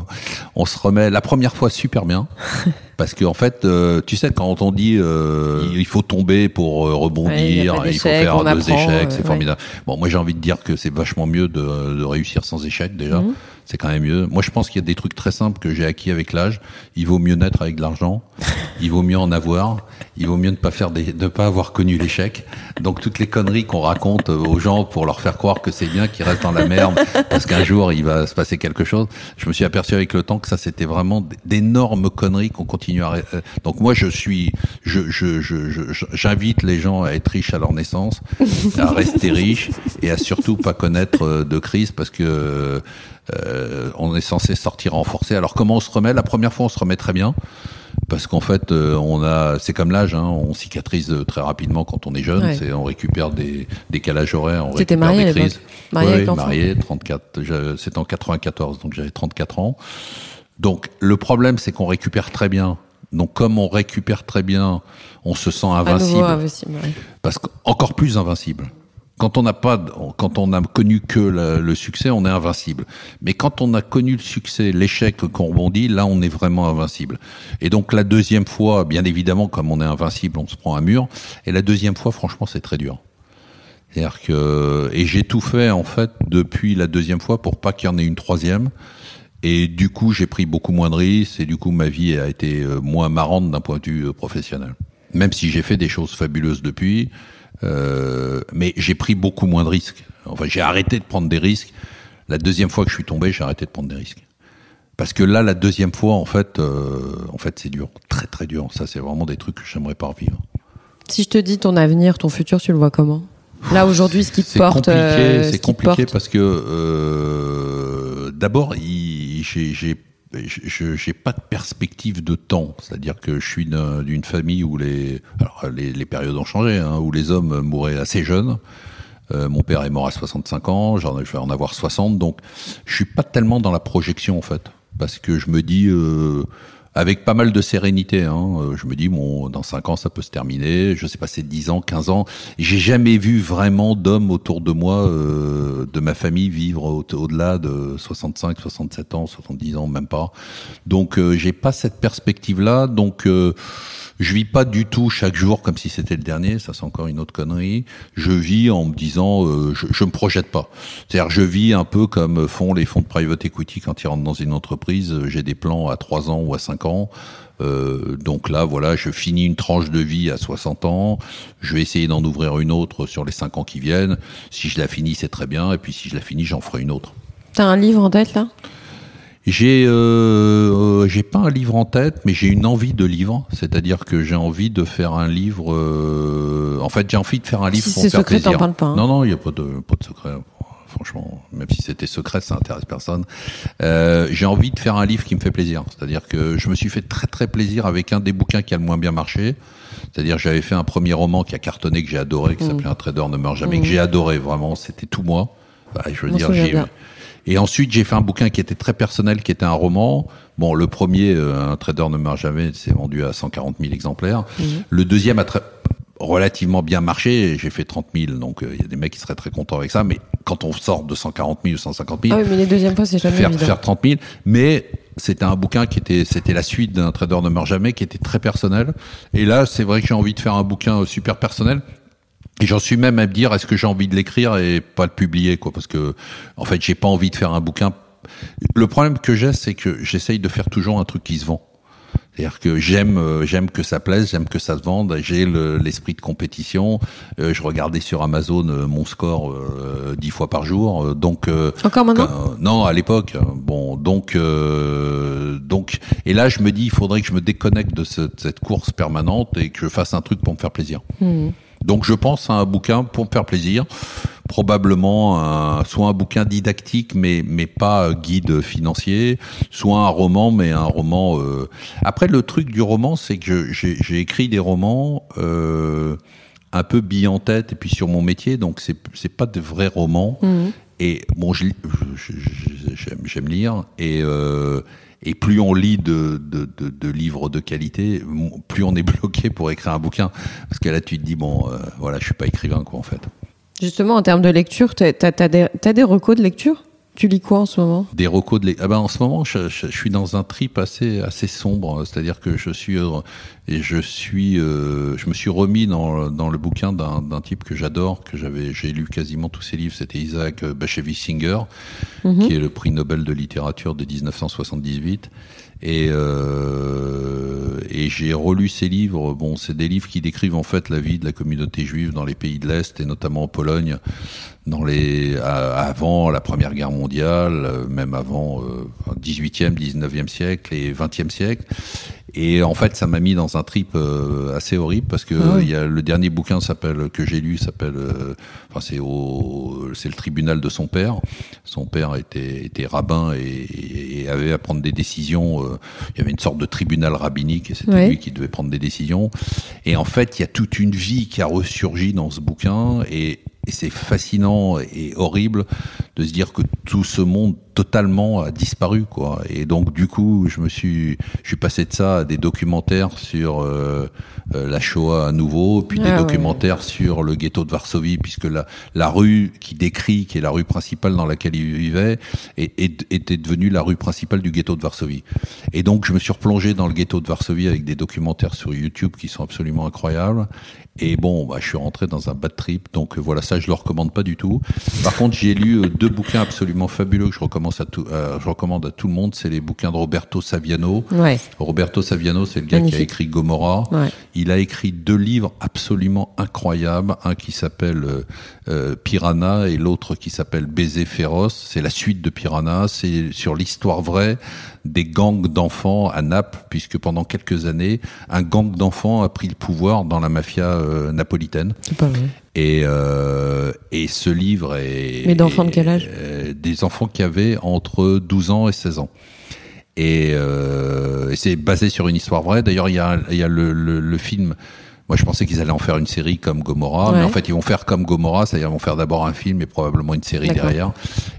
On se remet la première fois super bien. Parce qu'en en fait, euh, tu sais, quand on dit euh, il faut tomber pour euh, rebondir, il, faut faire deux échecs, c'est formidable. Bon, moi j'ai envie de dire que c'est vachement mieux de, de, réussir sans échec déjà. Mhm c'est quand même mieux. Moi, je pense qu'il y a des trucs très simples que j'ai acquis avec l'âge. Il vaut mieux naître avec de l'argent. Il vaut mieux en avoir. Il vaut mieux ne pas faire des, ne pas avoir connu l'échec. Donc toutes les conneries qu'on raconte aux gens pour leur faire croire que c'est bien qu'ils restent dans la merde parce qu'un jour il va se passer quelque chose. Je me suis aperçu avec le temps que ça c'était vraiment d'énormes conneries qu'on continue à. Euh, donc moi je suis, je, je, je, j'invite les gens à être riches à leur naissance, à rester riches et à surtout pas connaître euh, de crise parce que euh, on est censé sortir renforcé. Alors comment on se remet? La première fois, on se remet très bien parce qu'en fait, euh, on a, c'est comme l'âge, hein, on cicatrise très rapidement quand on est jeune. C'est, on récupère des décalages horaires, on récupère marié des crises. Marié, oui, marié, 34. C'était en 94, donc j'avais 34 ans. Donc le problème, c'est qu'on récupère très bien. Donc comme on récupère très bien, on se sent invincible. invincible Parce qu'encore plus invincible. Quand on n'a pas, quand on a connu que le, succès, on est invincible. Mais quand on a connu le succès, l'échec qu'on rebondit, là, on est vraiment invincible. Et donc la deuxième fois, bien évidemment, comme on est invincible, on se prend un mur. Et la deuxième fois, franchement, c'est très dur. C'est-à-dire que et j'ai tout fait en fait depuis la deuxième fois pour pas qu'il y en ait une troisième. Et du coup, j'ai pris beaucoup moins de risques et du coup, ma vie a été euh, moins marrante d'un point de vue euh, professionnel. Même si j'ai fait des choses fabuleuses depuis, Euh, mais j'ai pris beaucoup moins de risques. Enfin, j'ai arrêté de prendre des risques. La deuxième fois que je suis tombé, j'ai arrêté de prendre des risques. Parce que là, la deuxième fois, en fait, euh, en fait, c'est dur, très très dur. Ça, c'est vraiment des trucs que j'aimerais pas revivre. Si je te dis ton avenir, ton futur, tu le vois comment? Là aujourd'hui, ce qui te C'est porte, compliqué, euh, ce c'est te compliqué porte. parce que euh, d'abord, j'ai je- j'ai pas de perspective de temps, c'est-à-dire que je suis d'un- d'une famille où les alors les, les périodes ont changé, hein, où les hommes mouraient assez jeunes. Euh, mon père est mort à 65 ans, je vais en avoir 60, donc je suis pas tellement dans la projection en fait, parce que je me dis euh, avec pas mal de sérénité, hein, euh, je me dis bon dans 5 ans ça peut se terminer, je sais pas c'est 10 ans, 15 ans, j'ai jamais vu vraiment d'hommes autour de moi euh, de ma famille vivre au- au-delà de 65, 67 ans, 70 ans même pas. Donc euh, j'ai pas cette perspective là, donc euh, je vis pas du tout chaque jour comme si c'était le dernier, ça c'est encore une autre connerie. Je vis en me disant, euh, je, je me projette pas. C'est-à-dire, je vis un peu comme font les fonds de private equity quand ils rentrent dans une entreprise. J'ai des plans à 3 ans ou à 5 ans. Euh, donc là, voilà, je finis une tranche de vie à 60 ans. Je vais essayer d'en ouvrir une autre sur les 5 ans qui viennent. Si je la finis, c'est très bien. Et puis si je la finis, j'en ferai une autre. T'as un livre en tête là? J'ai euh, euh, j'ai pas un livre en tête, mais j'ai une envie de livre. C'est-à-dire que j'ai envie de faire un livre. euh, en fait, j'ai envie de faire un livre Si pour me faire secret, t'en plaisir. parles pas, hein. Non, non, il y a pas de pas de secret. Franchement, même si c'était secret, ça intéresse personne. Euh, j'ai envie de faire un livre qui me fait plaisir. C'est-à-dire que je me suis fait très très plaisir avec un des bouquins qui a le moins bien marché. C'est-à-dire j'avais fait un premier roman qui a cartonné que j'ai adoré, Mmh. qui s'appelait Un trader ne meurt jamais, que j'ai adoré vraiment. C'était tout moi. Bah, je veux m'en dire, j'ai. Et ensuite, j'ai fait un bouquin qui était très personnel, qui était un roman. Bon, le premier, euh, Un trader ne meurt jamais, s'est vendu à 140 000 exemplaires. Mhm. Le deuxième a très, relativement bien marché, j'ai fait 30 000. Donc, euh, il y a des mecs qui seraient très contents avec ça. Mais quand on sort de 140 000 ou 150 000, Ah oui, mais les deuxièmes fois, c'est jamais faire, évident. faire 30 000. Mais c'était un bouquin qui était, c'était la suite d'un trader ne meurt jamais, qui était très personnel. Et là, c'est vrai que j'ai envie de faire un bouquin super personnel. Et j'en suis même à me dire, est-ce que j'ai envie de l'écrire et pas le publier, quoi, parce que, en fait, j'ai pas envie de faire un bouquin. Le problème que j'ai, c'est que j'essaye de faire toujours un truc qui se vend. C'est-à-dire que j'aime, euh, j'aime que ça plaise, j'aime que ça se vende. J'ai le- l'esprit de compétition. Euh, je regardais sur Amazon euh, mon score euh, dix fois par jour, Euh, donc. euh, Encore maintenant non, à l'époque. euh, Bon, donc, euh, donc, et là, je me dis, il faudrait que je me déconnecte de ce- de cette course permanente et que je fasse un truc pour me faire plaisir. Hmm. Donc, je pense à un bouquin pour me faire plaisir, probablement un, soit un bouquin didactique, mais mais pas euh, guide financier, soit un roman, mais un roman. euh, Après, le truc du roman, c'est que je- j'ai écrit des romans. Euh, un peu billes en tête et puis sur mon métier donc c'est c'est pas de vrais romans Mhm. et bon, j'aime lire et euh, et plus on lit de, de, livres de qualité, plus on est bloqué pour écrire un bouquin parce que là tu te dis bon, euh, voilà, je suis pas écrivain quoi en fait. Justement, en termes de lecture, des, t'as des recos de lecture? Tu lis quoi en ce moment? Des recos de ah ben en ce moment je, je- je suis dans un trip assez assez sombre, c'est-à-dire que je suis euh, et je suis euh, je me suis remis dans dans le bouquin d'un d'un type que j'adore que j'avais j'ai lu quasiment tous ses livres, c'était Isaac Bashevis Singer qui est le prix Nobel de littérature de 1978 et euh, et j'ai relu ses livres. Bon, c'est des livres qui décrivent en fait la vie de la communauté juive dans les pays de l'Est et notamment en Pologne dans les avant la Première Guerre mondiale, euh, même avant euh, 18e, 19e siècle et 20e siècle. Et en fait, ça m'a mis dans un trip euh, assez horrible parce que Ah oui. il y a le dernier bouquin s'appelle que j'ai lu s'appelle euh, enfin c'est au c'est le tribunal de son père. Son père était était rabbin et, et avait à prendre des décisions. euh, il y avait une sorte de tribunal rabbinique et c'était lui qui devait prendre des décisions. Et en fait, il y a toute une vie qui a ressurgi dans ce bouquin et, et c'est fascinant et horrible de se dire que tout ce monde totalement a disparu quoi. Et donc du coup, je me suis je suis passé de ça à des documentaires sur euh, euh, la Shoah à nouveau, puis des Ah ouais. documentaires sur le ghetto de Varsovie puisque la la rue qui décrit qui est la rue principale dans laquelle il vivait est- est- était devenue la rue principale du ghetto de Varsovie. Et donc je me suis replongé dans le ghetto de Varsovie avec des documentaires sur YouTube qui sont absolument incroyables. Et bon, bah, je suis rentré dans un bad trip, donc euh, voilà ça, je le recommande pas du tout. Par contre, j'ai lu euh, deux bouquins absolument fabuleux que je recommande commence à tout, euh, je recommande à tout le monde, c'est les bouquins de Roberto Saviano. Ouais. Roberto Saviano, c'est le gars qui a écrit Gomorrah. Ouais. Il a écrit deux livres absolument incroyables, un qui s'appelle euh, euh, Piranha et l'autre qui s'appelle Baiser féroce. C'est la suite de Piranha, c'est sur l'histoire vraie des gangs d'enfants à Naples, puisque pendant quelques années, un gang d'enfants a pris le pouvoir dans la mafia euh, napolitaine. C'est pas vrai. Et, euh, et ce livre est... Mais d'enfants de quel âge? euh, Des enfants qui avaient entre 12 ans et 16 ans. Et, euh, et c'est basé sur une histoire vraie. D'ailleurs, il y a, y a le, le, le film... Moi, je pensais qu'ils allaient en faire une série comme Gomorrah, mais en fait, ils vont faire comme Gomorrah, c'est-à-dire ils vont faire d'abord un film et probablement une série derrière.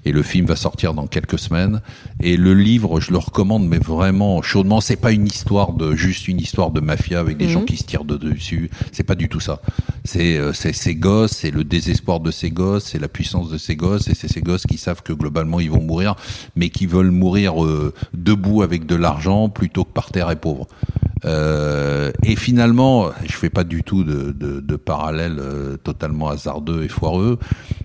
Et le film va sortir dans quelques semaines. Et le livre, je le recommande, mais vraiment chaudement. C'est pas une histoire de juste une histoire de mafia avec des Mhm. gens qui se tirent de dessus. C'est pas du tout ça. C'est euh, c'est ces gosses, c'est le désespoir de ces gosses, c'est la puissance de ces gosses, et c'est ces gosses qui savent que globalement ils vont mourir, mais qui veulent mourir euh, debout avec de l'argent plutôt que par terre et pauvres. Euh, et finalement, je fais pas du tout de, de, de parallèle euh, totalement hasardeux et foireux,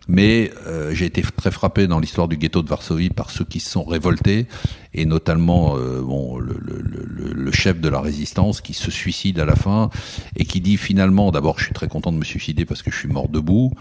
mais euh, j'ai été très frappé dans l'histoire du ghetto de Varsovie par ceux qui se sont révoltés, et notamment euh, bon, le, le, le, le chef de la résistance qui se suicide à la fin et qui dit finalement, d'abord, je suis très content de me suicider parce que je suis mort debout.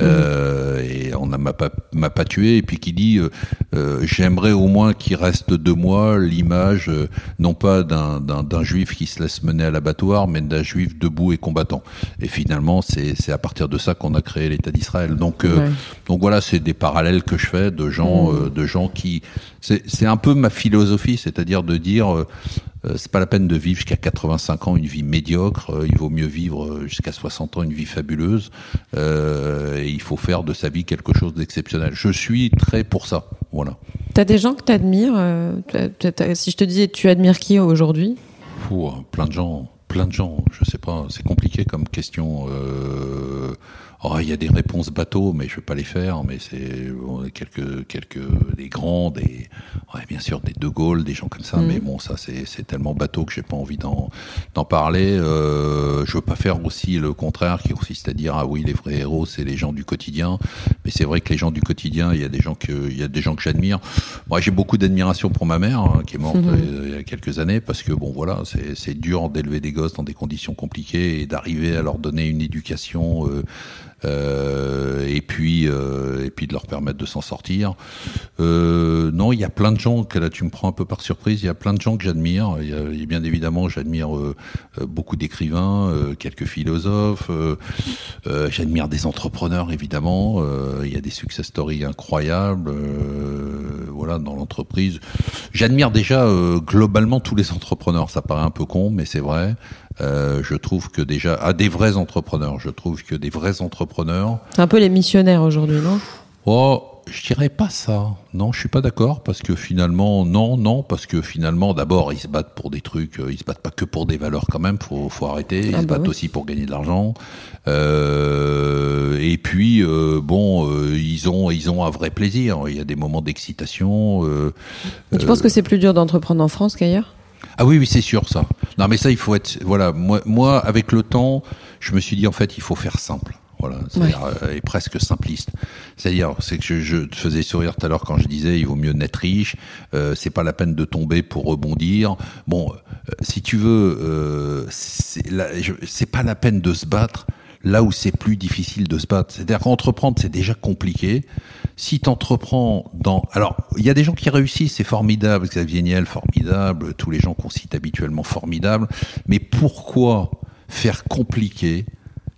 Euh, et on ne m'a pas tué. Et puis qui dit euh, euh, j'aimerais au moins qu'il reste de moi l'image non pas d'un juif qui se laisse mener à l'abattoir mais d'un juif debout et combattant. Et finalement c'est à partir de ça qu'on a créé l'État d'Israël. Donc Ouais. donc voilà c'est des parallèles que je fais de gens euh, de gens qui c'est un peu ma philosophie c'est-à-dire de dire c'est pas la peine de vivre jusqu'à 85 ans une vie médiocre. euh, il vaut mieux vivre euh, jusqu'à 60 ans une vie fabuleuse. Euh, et il faut faire de sa vie quelque chose d'exceptionnel. Je suis très pour ça. Voilà. T'as des gens que t'admires euh, Si je te disais, tu admires qui aujourd'hui? Hein, plein de gens, plein de gens. Je sais pas. C'est compliqué comme question. Euh, oh, il y a des réponses bateaux, mais je vais pas les faire. Mais c'est bon, quelques, quelques des grands, des, ouais, bien sûr des De Gaulle, des gens comme ça. Mais bon, ça c'est c'est tellement bateau que j'ai pas envie d'en d'en parler. Euh, je veux pas faire aussi le contraire, qui consiste à dire ah oui les vrais héros c'est les gens du quotidien. Mais c'est vrai que les gens du quotidien, il y a des gens que il y a des gens que j'admire. Moi j'ai beaucoup d'admiration pour ma mère hein, qui est morte Mhm. euh, il y a quelques années parce que bon voilà c'est c'est dur d'élever des gosses dans des conditions compliquées et d'arriver à leur donner une éducation. Euh, et puis euh, et puis de leur permettre de s'en sortir. Euh, non, il y a plein de gens que là tu me prends un peu par surprise. Il y a plein de gens que j'admire. Il bien évidemment, j'admire euh, euh, beaucoup d'écrivains, euh, quelques philosophes. euh, euh, j'admire des entrepreneurs évidemment. Euh, il y a des success stories incroyables. euh, voilà dans l'entreprise. J'admire déjà euh, globalement tous les entrepreneurs. Ça paraît un peu con, mais c'est vrai. Euh, je trouve que déjà, à des vrais entrepreneurs, je trouve que des vrais entrepreneurs, C'est un peu les missionnaires aujourd'hui, non? Oh, je dirais pas ça. Non, je suis pas d'accord parce que finalement, non, non, parce que finalement, d'abord, ils se battent pour des trucs. euh, Ils se battent pas que pour des valeurs quand même. Faut, faut arrêter. Ils Ah se bah battent oui. aussi pour gagner de l'argent. Euh, et puis, euh, bon, euh, ils ont, ils ont un vrai plaisir. Il y a des moments d'excitation. Tu penses que c'est plus dur d'entreprendre en France qu'ailleurs? Ah oui, oui, c'est sûr ça. Non, mais ça, il faut être. Voilà, moi, moi, avec le temps, je me suis dit en fait, il faut faire simple. Voilà, c'est-à-dire euh, et presque simpliste. C'est-à-dire, c'est que je, je te faisais sourire tout à l'heure quand je disais, il vaut mieux n'être riche. Euh, c'est pas la peine de tomber pour rebondir. Bon, euh, si tu veux, euh, c'est la- je- c'est pas la peine de se battre là où c'est plus difficile de se battre. C'est-à-dire qu'entreprendre, c'est déjà compliqué. Si tu entreprends dans... Alors, il y a des gens qui réussissent, c'est formidable, Xavier Niel, formidable, tous les gens qu'on cite habituellement, formidables. Mais pourquoi faire compliqué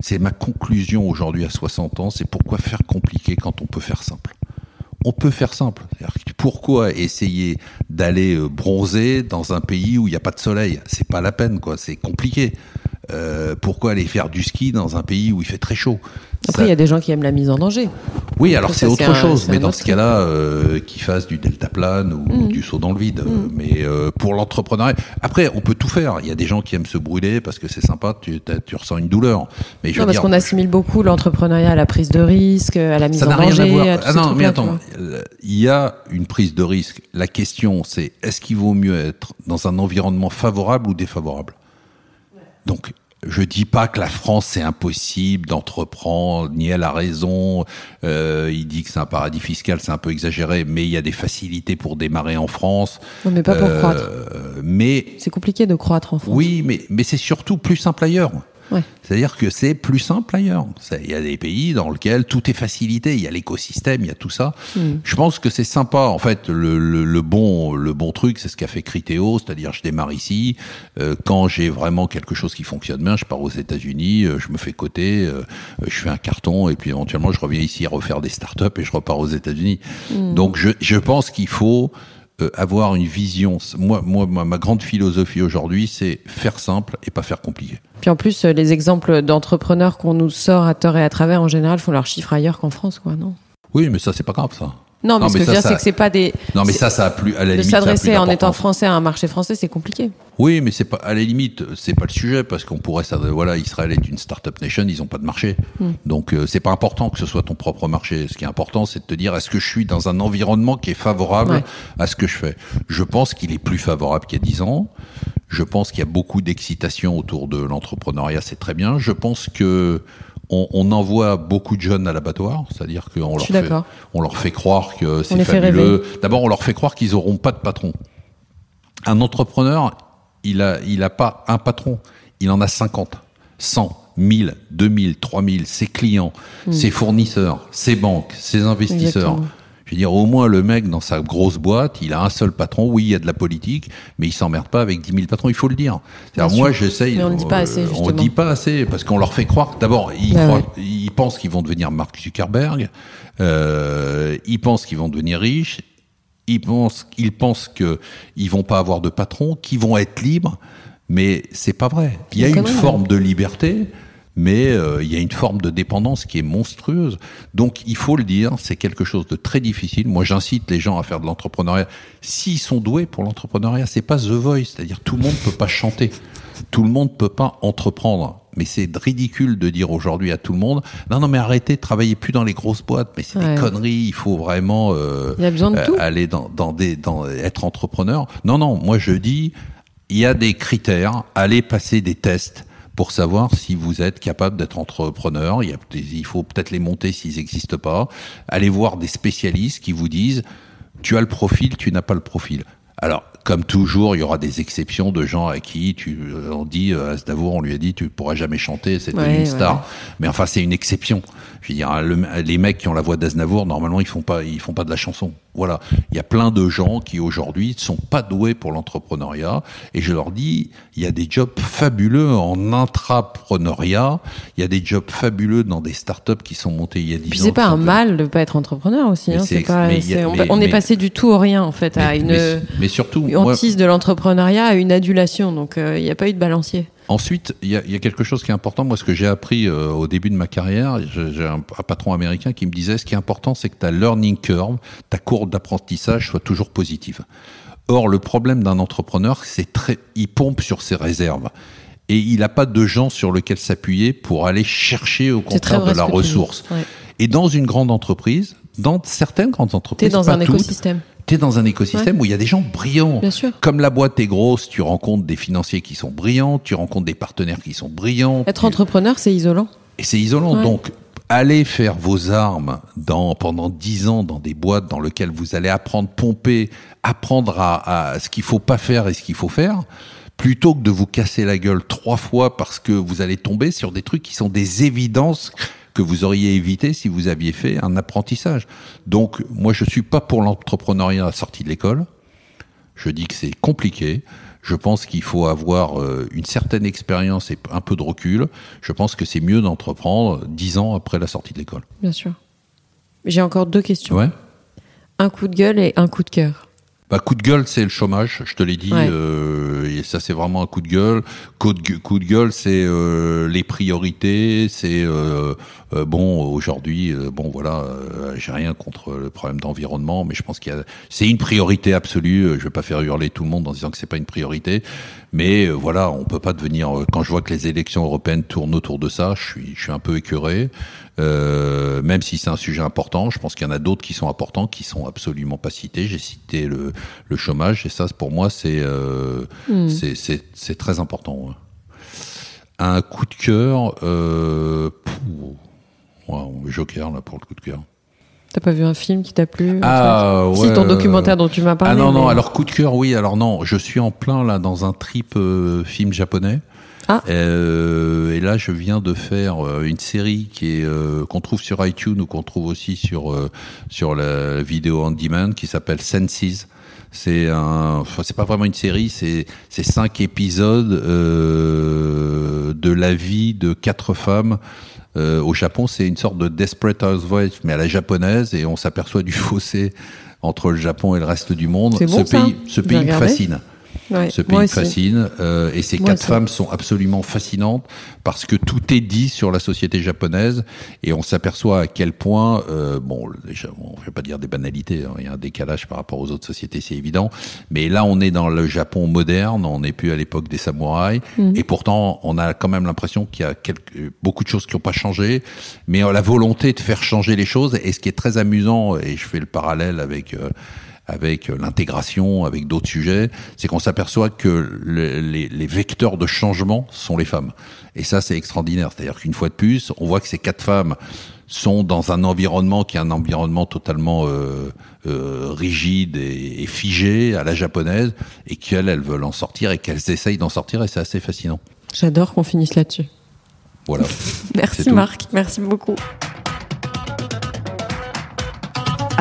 C'est ma conclusion aujourd'hui à 60 ans, c'est pourquoi faire compliqué quand on peut faire simple? On peut faire simple. Pourquoi essayer d'aller euh, bronzer dans un pays où il n'y a pas de soleil? C'est pas la peine, quoi. C'est compliqué. Euh, pourquoi aller faire du ski dans un pays où il fait très chaud? Après, il Ça- y a des gens qui aiment la mise en danger. oui, alors c'est autre un- chose, mais dans ce cas-là, euh, qu'ils fassent du deltaplane ou Mm. du saut dans le vide. Euh, Mais euh, pour l'entrepreneuriat, après, on peut tout faire. Il y a des gens qui aiment se brûler parce que c'est sympa, tu, tu ressens une douleur. Mais je Non, veux parce dire, qu'on assimile beaucoup l'entrepreneuriat à la prise de risque, à la mise ça en rien danger. à voir. tous Ah non, mais attends, il y a une prise de risque. La question, c'est est-ce qu'il vaut mieux être dans un environnement favorable ou défavorable? Donc, je dis pas que la France c'est impossible d'entreprendre, ni elle a raison. Euh, il dit que c'est un paradis fiscal, c'est un peu exagéré, mais il y a des facilités pour démarrer en France. Non, mais pas pour Euh, croître. Mais C'est compliqué de croître en France. oui, mais mais c'est surtout plus simple ailleurs. Ouais. C'est-à-dire que c'est plus simple ailleurs. Il y a des pays dans lesquels tout est facilité, il y a l'écosystème, il y a tout ça. Hmm. Je pense que c'est sympa. En fait, le, le, le bon le bon truc, c'est ce qu'a fait Criteo, c'est-à-dire je démarre ici. Euh, quand j'ai vraiment quelque chose qui fonctionne bien, je pars aux États-Unis, euh, je me fais coter, euh, je fais un carton et puis éventuellement je reviens ici à refaire des startups et je repars aux États-Unis. Hmm. Donc je, je pense qu'il faut euh, avoir une vision. Moi, moi, ma, grande philosophie aujourd'hui, c'est faire simple et pas faire compliqué. Puis en plus, les exemples d'entrepreneurs qu'on nous sort à tort et à travers, en général, font leur chiffre ailleurs qu'en France, quoi, non? Oui, mais ça, c'est pas grave, ça. Non, mais Non, ce que je veux dire, ça- c'est que c'est pas des. Non, mais ça, ça a plus, à la De limite, plus s'adresser en étant français à un marché français, c'est compliqué. Oui, mais c'est pas, à la limite, c'est pas le sujet, parce qu'on pourrait, ça, voilà, Israël est une start-up nation, ils ont pas de marché. Hmm. Donc, euh, c'est pas important que ce soit ton propre marché. Ce qui est important, c'est de te dire, est-ce que je suis dans un environnement qui est favorable Ouais. à ce que je fais? Je pense qu'il est plus favorable qu'il y a 10 ans. Je pense qu'il y a beaucoup d'excitation autour de l'entrepreneuriat, c'est très bien. Je pense que on, on envoie beaucoup de jeunes à l'abattoir, c'est-à-dire qu'on leur fait, d'accord. on leur fait croire que c'est fabuleux. D'abord, on leur fait croire qu'ils auront pas de patron. Un entrepreneur, il a, il a pas un patron, il en a 50, 100, 1000, 2000, 3000, ses clients, ses fournisseurs, ses banques, ses investisseurs. Exactement. Je veux dire, au moins, le mec, dans sa grosse boîte, il a un seul patron. Oui, il y a de la politique, mais il s'emmerde pas avec 10 000 patrons, il faut le dire. C'est-à-dire, Bien moi, j'essaye. Mais on le dit pas assez, On justement. le dit pas assez, parce qu'on leur fait croire d'abord, ils, croient- ouais. ils pensent qu'ils vont devenir Mark Zuckerberg, euh, ils pensent qu'ils vont devenir riches, ils pensent, ils pensent que ils vont pas avoir de patron, qu'ils vont être libres, mais c'est pas vrai. Il y a C'est une forme de liberté, mais euh, il y a une forme de dépendance qui est monstrueuse. Donc il faut le dire, c'est quelque chose de très difficile. Moi, j'incite les gens à faire de l'entrepreneuriat. S'ils sont doués pour l'entrepreneuriat, c'est pas The Voice, c'est-à-dire tout le monde peut pas chanter, tout le monde peut pas entreprendre. Mais c'est ridicule de dire aujourd'hui à tout le monde, non, non, mais arrêtez, travaillez plus dans les grosses boîtes. Mais c'est Ouais. des conneries. Il faut vraiment euh, Il y a besoin de euh, tout. aller dans, dans des, dans être entrepreneur. Non, non, moi je dis, il y a des critères. Allez passer des tests pour savoir si vous êtes capable d'être entrepreneur. Il, y a, des- il faut peut-être les monter s'ils n'existent pas. Allez voir des spécialistes qui vous disent, tu as le profil, tu n'as pas le profil. Alors, comme toujours, il y aura des exceptions de gens à qui tu, euh, on dit, euh, Aznavour, on lui a dit, tu pourras jamais chanter, c'est Ouais, une star. ouais. Mais enfin, c'est une exception. Je veux dire, le- les mecs qui ont la voix d'Aznavour, normalement, ils font pas, ils font pas de la chanson. Voilà. Il y a plein de gens qui aujourd'hui sont pas doués pour l'entrepreneuriat. Et je leur dis, il y a des jobs fabuleux en intrapreneuriat. Il y a des jobs fabuleux dans des startups qui sont montées il y a 10 ans. C'est pas un mal de pas être entrepreneur aussi. Hein, c'est pas- mais a- on, mais- on est mais- passé du tout au rien en fait à une, mais- surtout, moi, hantise de l'entrepreneuriat à une adulation. Donc euh, il n'y a pas eu de balancier. Ensuite, il y a, il y a quelque chose qui est important. Moi, ce que j'ai appris euh, au début de ma carrière, j'ai un, un patron américain qui me disait, ce qui est important, c'est que ta learning curve, ta courbe d'apprentissage soit toujours positive. Or, le problème d'un entrepreneur, c'est très, il pompe sur ses réserves. Et il n'a pas de gens sur lesquels s'appuyer pour aller chercher au contraire de la ressource. Ouais. Et dans une grande entreprise, dans certaines grandes T'es entreprises, dans pas un toutes, écosystème. T'es dans un écosystème où il y a des gens brillants. Bien sûr. Comme la boîte est grosse, tu rencontres des financiers qui sont brillants, tu rencontres des partenaires qui sont brillants. Être tu- entrepreneur, c'est isolant. Et c'est isolant. Ouais. Donc, allez faire vos armes dans, pendant dix ans dans des boîtes dans lesquelles vous allez apprendre, pomper, apprendre à, à ce qu'il faut pas faire et ce qu'il faut faire, plutôt que de vous casser la gueule trois fois parce que vous allez tomber sur des trucs qui sont des évidences que vous auriez évité si vous aviez fait un apprentissage. Donc, moi, je suis pas pour l'entrepreneuriat à la sortie de l'école. Je dis que c'est compliqué. Je pense qu'il faut avoir euh, une certaine expérience et un peu de recul. Je pense que c'est mieux d'entreprendre dix ans après la sortie de l'école. Bien sûr. J'ai encore deux questions. Ouais. Un coup de gueule et un coup de cœur. Bah, coup de gueule, c'est le chômage, je te l'ai dit. Ouais. euh, et ça, c'est vraiment un coup de gueule. Coup de, coup de gueule, c'est euh, les priorités. C'est euh, euh, bon aujourd'hui. euh, bon voilà, euh, j'ai rien contre le problème d'environnement, mais je pense qu'il y a, c'est une priorité absolue. Je vais pas faire hurler tout le monde en disant que c'est pas une priorité, mais voilà, on peut pas devenir. Quand je vois que les élections européennes tournent autour de ça, je suis, je suis un peu écœuré. Euh, même si c'est un sujet important, je pense qu'il y en a d'autres qui sont importants, qui sont absolument pas cités. J'ai cité le, le chômage, et ça, pour moi, c'est euh, Hmm. c'est- très important. ouais. Un coup de cœur, euh, pff, Joker là pour le coup de cœur. T'as pas vu un film qui t'a plu Ah, Si ouais, ton euh, documentaire dont tu m'as parlé. Ah non, non, mais- alors coup de cœur, oui, alors non, je suis en plein là dans un trip film japonais. Ah. Euh, et là, je viens de faire euh, une série qui est euh, qu'on trouve sur iTunes ou qu'on trouve aussi sur euh, sur la vidéo on demand qui s'appelle Senses. C'est un, enfin, c'est pas vraiment une série, c'est c'est cinq épisodes de la vie de quatre femmes. Au Japon, c'est une sorte de Desperate Housewives, mais à la japonaise, et on s'aperçoit du fossé entre le Japon et le reste du monde. Bon, ce ça pays, ce pays me fascine. Ouais, Ce pays me fascine euh, et ces Moi quatre aussi. femmes sont absolument fascinantes parce que tout est dit sur la société japonaise et on s'aperçoit à quel point, euh, bon, déjà, on ne vais pas dire des banalités, hein, il y a un décalage par rapport aux autres sociétés, c'est évident, mais là on est dans le Japon moderne, on n'est plus à l'époque des samouraïs Mhm. et pourtant on a quand même l'impression qu'il y a quelques, beaucoup de choses qui n'ont pas changé, mais euh, la volonté de faire changer les choses et ce qui est très amusant et je fais le parallèle avec euh, avec euh, l'intégration, avec d'autres sujets, c'est qu'on s'aperçoit que le- les, les vecteurs de changement sont les femmes. Et ça, c'est extraordinaire. C'est-à-dire qu'une fois de plus, on voit que ces quatre femmes sont dans un environnement qui est un environnement totalement euh, euh, rigide et, et figé à la japonaise, et qu'elles, elles veulent en sortir et qu'elles essayent d'en sortir, et c'est assez fascinant. J'adore qu'on finisse là-dessus. Voilà. Merci. Marc, merci beaucoup.